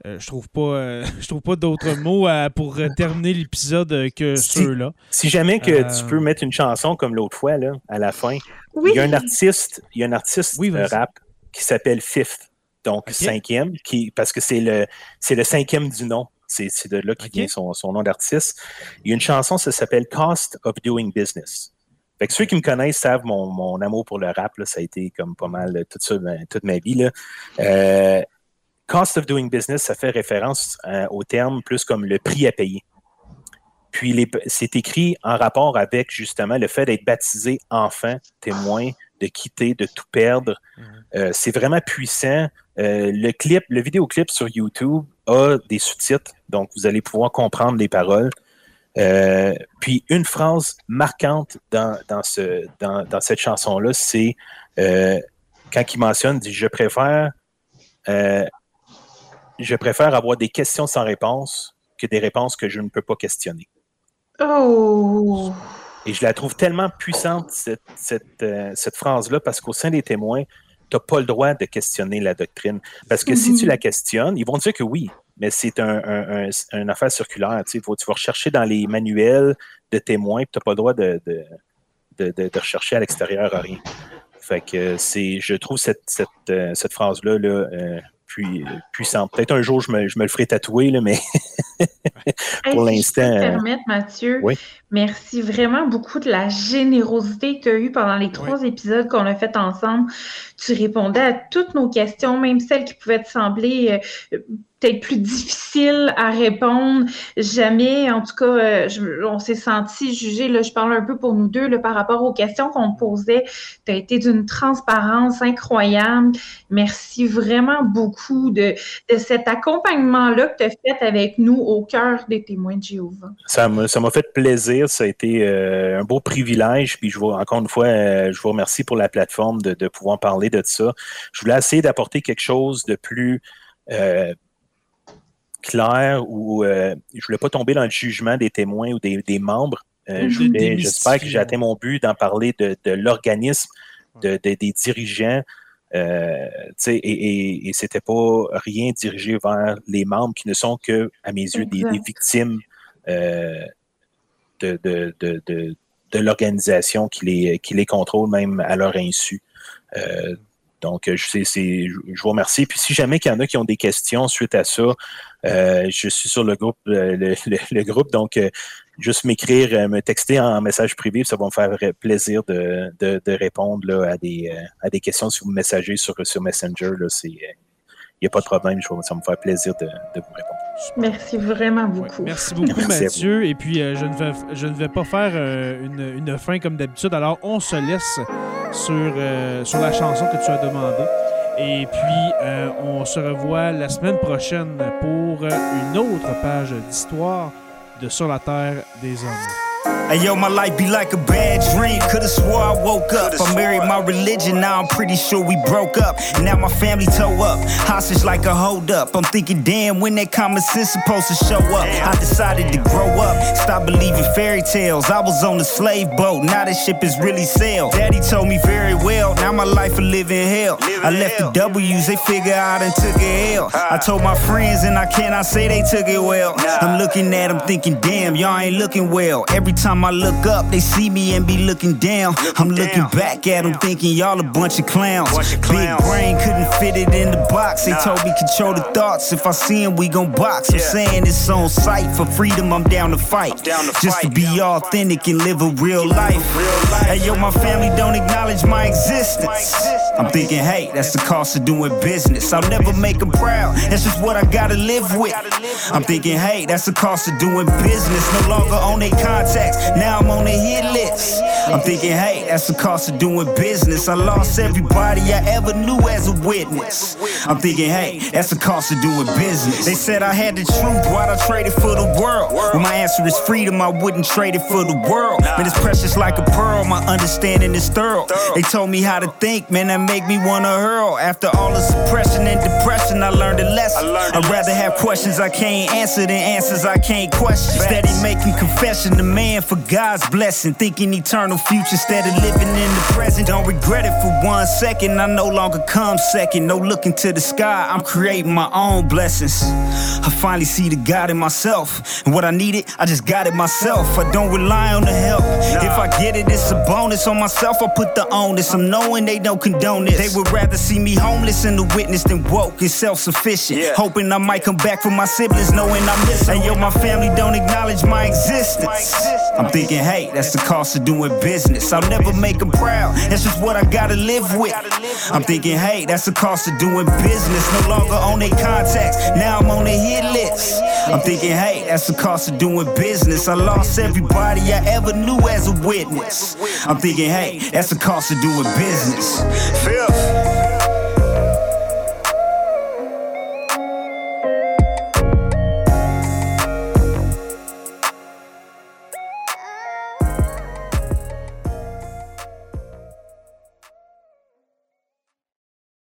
je trouve pas, je trouve pas d'autres mots pour terminer l'épisode que ceux-là. Si jamais que tu peux mettre une chanson comme l'autre fois là, à la fin, il y a un artiste, il y a un artiste de rap qui s'appelle Fifth, donc cinquième, qui parce que c'est le c'est le cinquième du nom. C'est de là qui vient son, son nom d'artiste. Il y a une chanson, ça s'appelle Cost of Doing Business. Fait que ceux qui me connaissent savent mon, mon amour pour le rap. Là, ça a été comme pas mal euh, toute, ça, ben, toute ma vie. Là. Euh, cost of doing business, ça fait référence euh, au terme plus comme le prix à payer. Puis c'est écrit en rapport avec justement le fait d'être baptisé enfant, témoin, de quitter, de tout perdre. Mhm. c'est vraiment puissant. le clip, le vidéoclip sur YouTube a des sous-titres, donc vous allez pouvoir comprendre les paroles. Euh, puis une phrase marquante dans, dans, ce, dans, dans cette chanson-là, c'est euh, quand il mentionne, dit, je préfère, euh, je préfère avoir des questions sans réponse que des réponses que je ne peux pas questionner. Oh! Et je la trouve tellement puissante, cette, cette, cette phrase-là, parce qu'au sein des témoins, tu n'as pas le droit de questionner la doctrine. Parce que si tu mhm. la questionnes, ils vont dire que oui, mais c'est un, une affaire circulaire. Tu, tu vas rechercher dans les manuels de témoins, tu n'as pas le droit de, de, rechercher à l'extérieur rien. Fait que c'est, je trouve cette, cette, euh, phrase-là là, euh, puis, puissante. Peut-être un jour, je me, je me le ferai tatouer, là, mais pour l'instant. Si je peux te euh, permettre, Mathieu, merci vraiment beaucoup de la générosité que tu as eue pendant les trois épisodes qu'on a fait ensemble. Tu répondais à toutes nos questions, même celles qui pouvaient te sembler peut-être plus difficile à répondre. Jamais, en tout cas, euh, on s'est senti jugé. Là, je parle un peu pour nous deux là, par rapport aux questions qu'on posait. Tu as été d'une transparence incroyable. Merci vraiment beaucoup de, de cet accompagnement-là que tu as fait avec nous au cœur des témoins de Jéhovah. Ça m'a, ça m'a fait plaisir. Ça a été euh, un beau privilège. Puis je vous, encore une fois, euh, je vous remercie pour la plateforme de, de pouvoir parler de ça. Je voulais essayer d'apporter quelque chose de plus clair ou euh, je voulais pas tomber dans le jugement des témoins ou des, membres. Euh, mhm. J'espère que j'ai atteint mon but d'en parler de, l'organisme, de, des dirigeants. Euh, et, et, et c'était pas rien dirigé vers les membres qui ne sont que, à mes yeux, des, victimes euh, de, de, de, de, l'organisation qui les, qui les contrôle même à leur insu. Euh, donc, je, je vous remercie. Puis si jamais il y en a qui ont des questions suite à ça, euh, je suis sur le groupe, euh, le, groupe, donc juste m'écrire, me texter en message privé, ça va me faire plaisir de, de, répondre là, à, des, à des questions si vous me messagez sur, sur Messenger. Il n'y a pas de problème, ça va me faire plaisir de, de vous répondre. Merci vraiment beaucoup. merci beaucoup, Mathieu. Et puis, je, ne vais, je ne vais pas faire une, une fin comme d'habitude. Alors, on se laisse sur, sur la chanson que tu as demandée. Et puis, euh, on se revoit la semaine prochaine pour une autre page d'histoire de Sur la Terre des Hommes. Hey yo, my life be like a bad dream. Could've swore I woke up. I married my religion, now I'm pretty sure we broke up. Now my family toe up. Hostage like a hold up. I'm thinking, damn, when that common sense supposed to show up? I decided to grow up, stop believing fairy tales. I was on the slave boat, now that ship is really sailed. Daddy told me very well, now my life a living hell. I left the W's, they figure out and took a L. I told my friends, and I cannot say they took it well. I'm looking at them thinking, damn, y'all ain't looking well. Every time I look up, they see me and be looking down. I'm looking back at them thinking y'all a bunch of clowns. Big brain couldn't fit it in the box. They told me control the thoughts. If I see him, we gon' box. I'm saying it's on sight. For freedom, I'm down to fight. Just to be authentic and live a real life. Hey yo, my family don't acknowledge my existence. I'm thinking, hey, that's the cost of doing business. I'll never make them proud. That's just what I gotta live with. I'm thinking, hey, that's the cost of doing business. No longer on their contacts. Now I'm on the hit list. I'm thinking, hey, that's the cost of doing business. I lost everybody I ever knew as a witness. I'm thinking, hey, that's the cost of doing business. They said I had the truth, why'd I trade it for the world? When my answer is freedom, I wouldn't trade it for the world. Man, it's precious like a pearl, my understanding is thorough. They told me how to think, man, that make me wanna hurl. After all the suppression and depression, I learned a lesson. I'd rather have questions I can't answer than answers I can't question. Steady making confession, to man for God's blessing. Thinking eternal future instead of living in the present. Don't regret it for one second. I no longer come second. No looking to the sky. I'm creating my own blessings. I finally see the God in myself. And what I needed, I just got it myself. I don't rely on the help. If I get it, it's a bonus on myself. I put the onus. I'm knowing they don't condone this. They would rather see me homeless and the witness than woke and self sufficient. Yeah. Hoping I might come back for my siblings, knowing I miss them. And yo, my family don't acknowledge my existence. I'm thinking, hey, that's the cost of doing business. I'll never make them proud. That's just what I gotta live with. I'm thinking, hey, that's the cost of doing business. No longer on their contacts. Now I'm on their hit list. I'm thinking, hey, that's the cost of doing business. I lost everybody I ever knew as a witness. I'm thinking, hey, that's the cost of doing business. Feel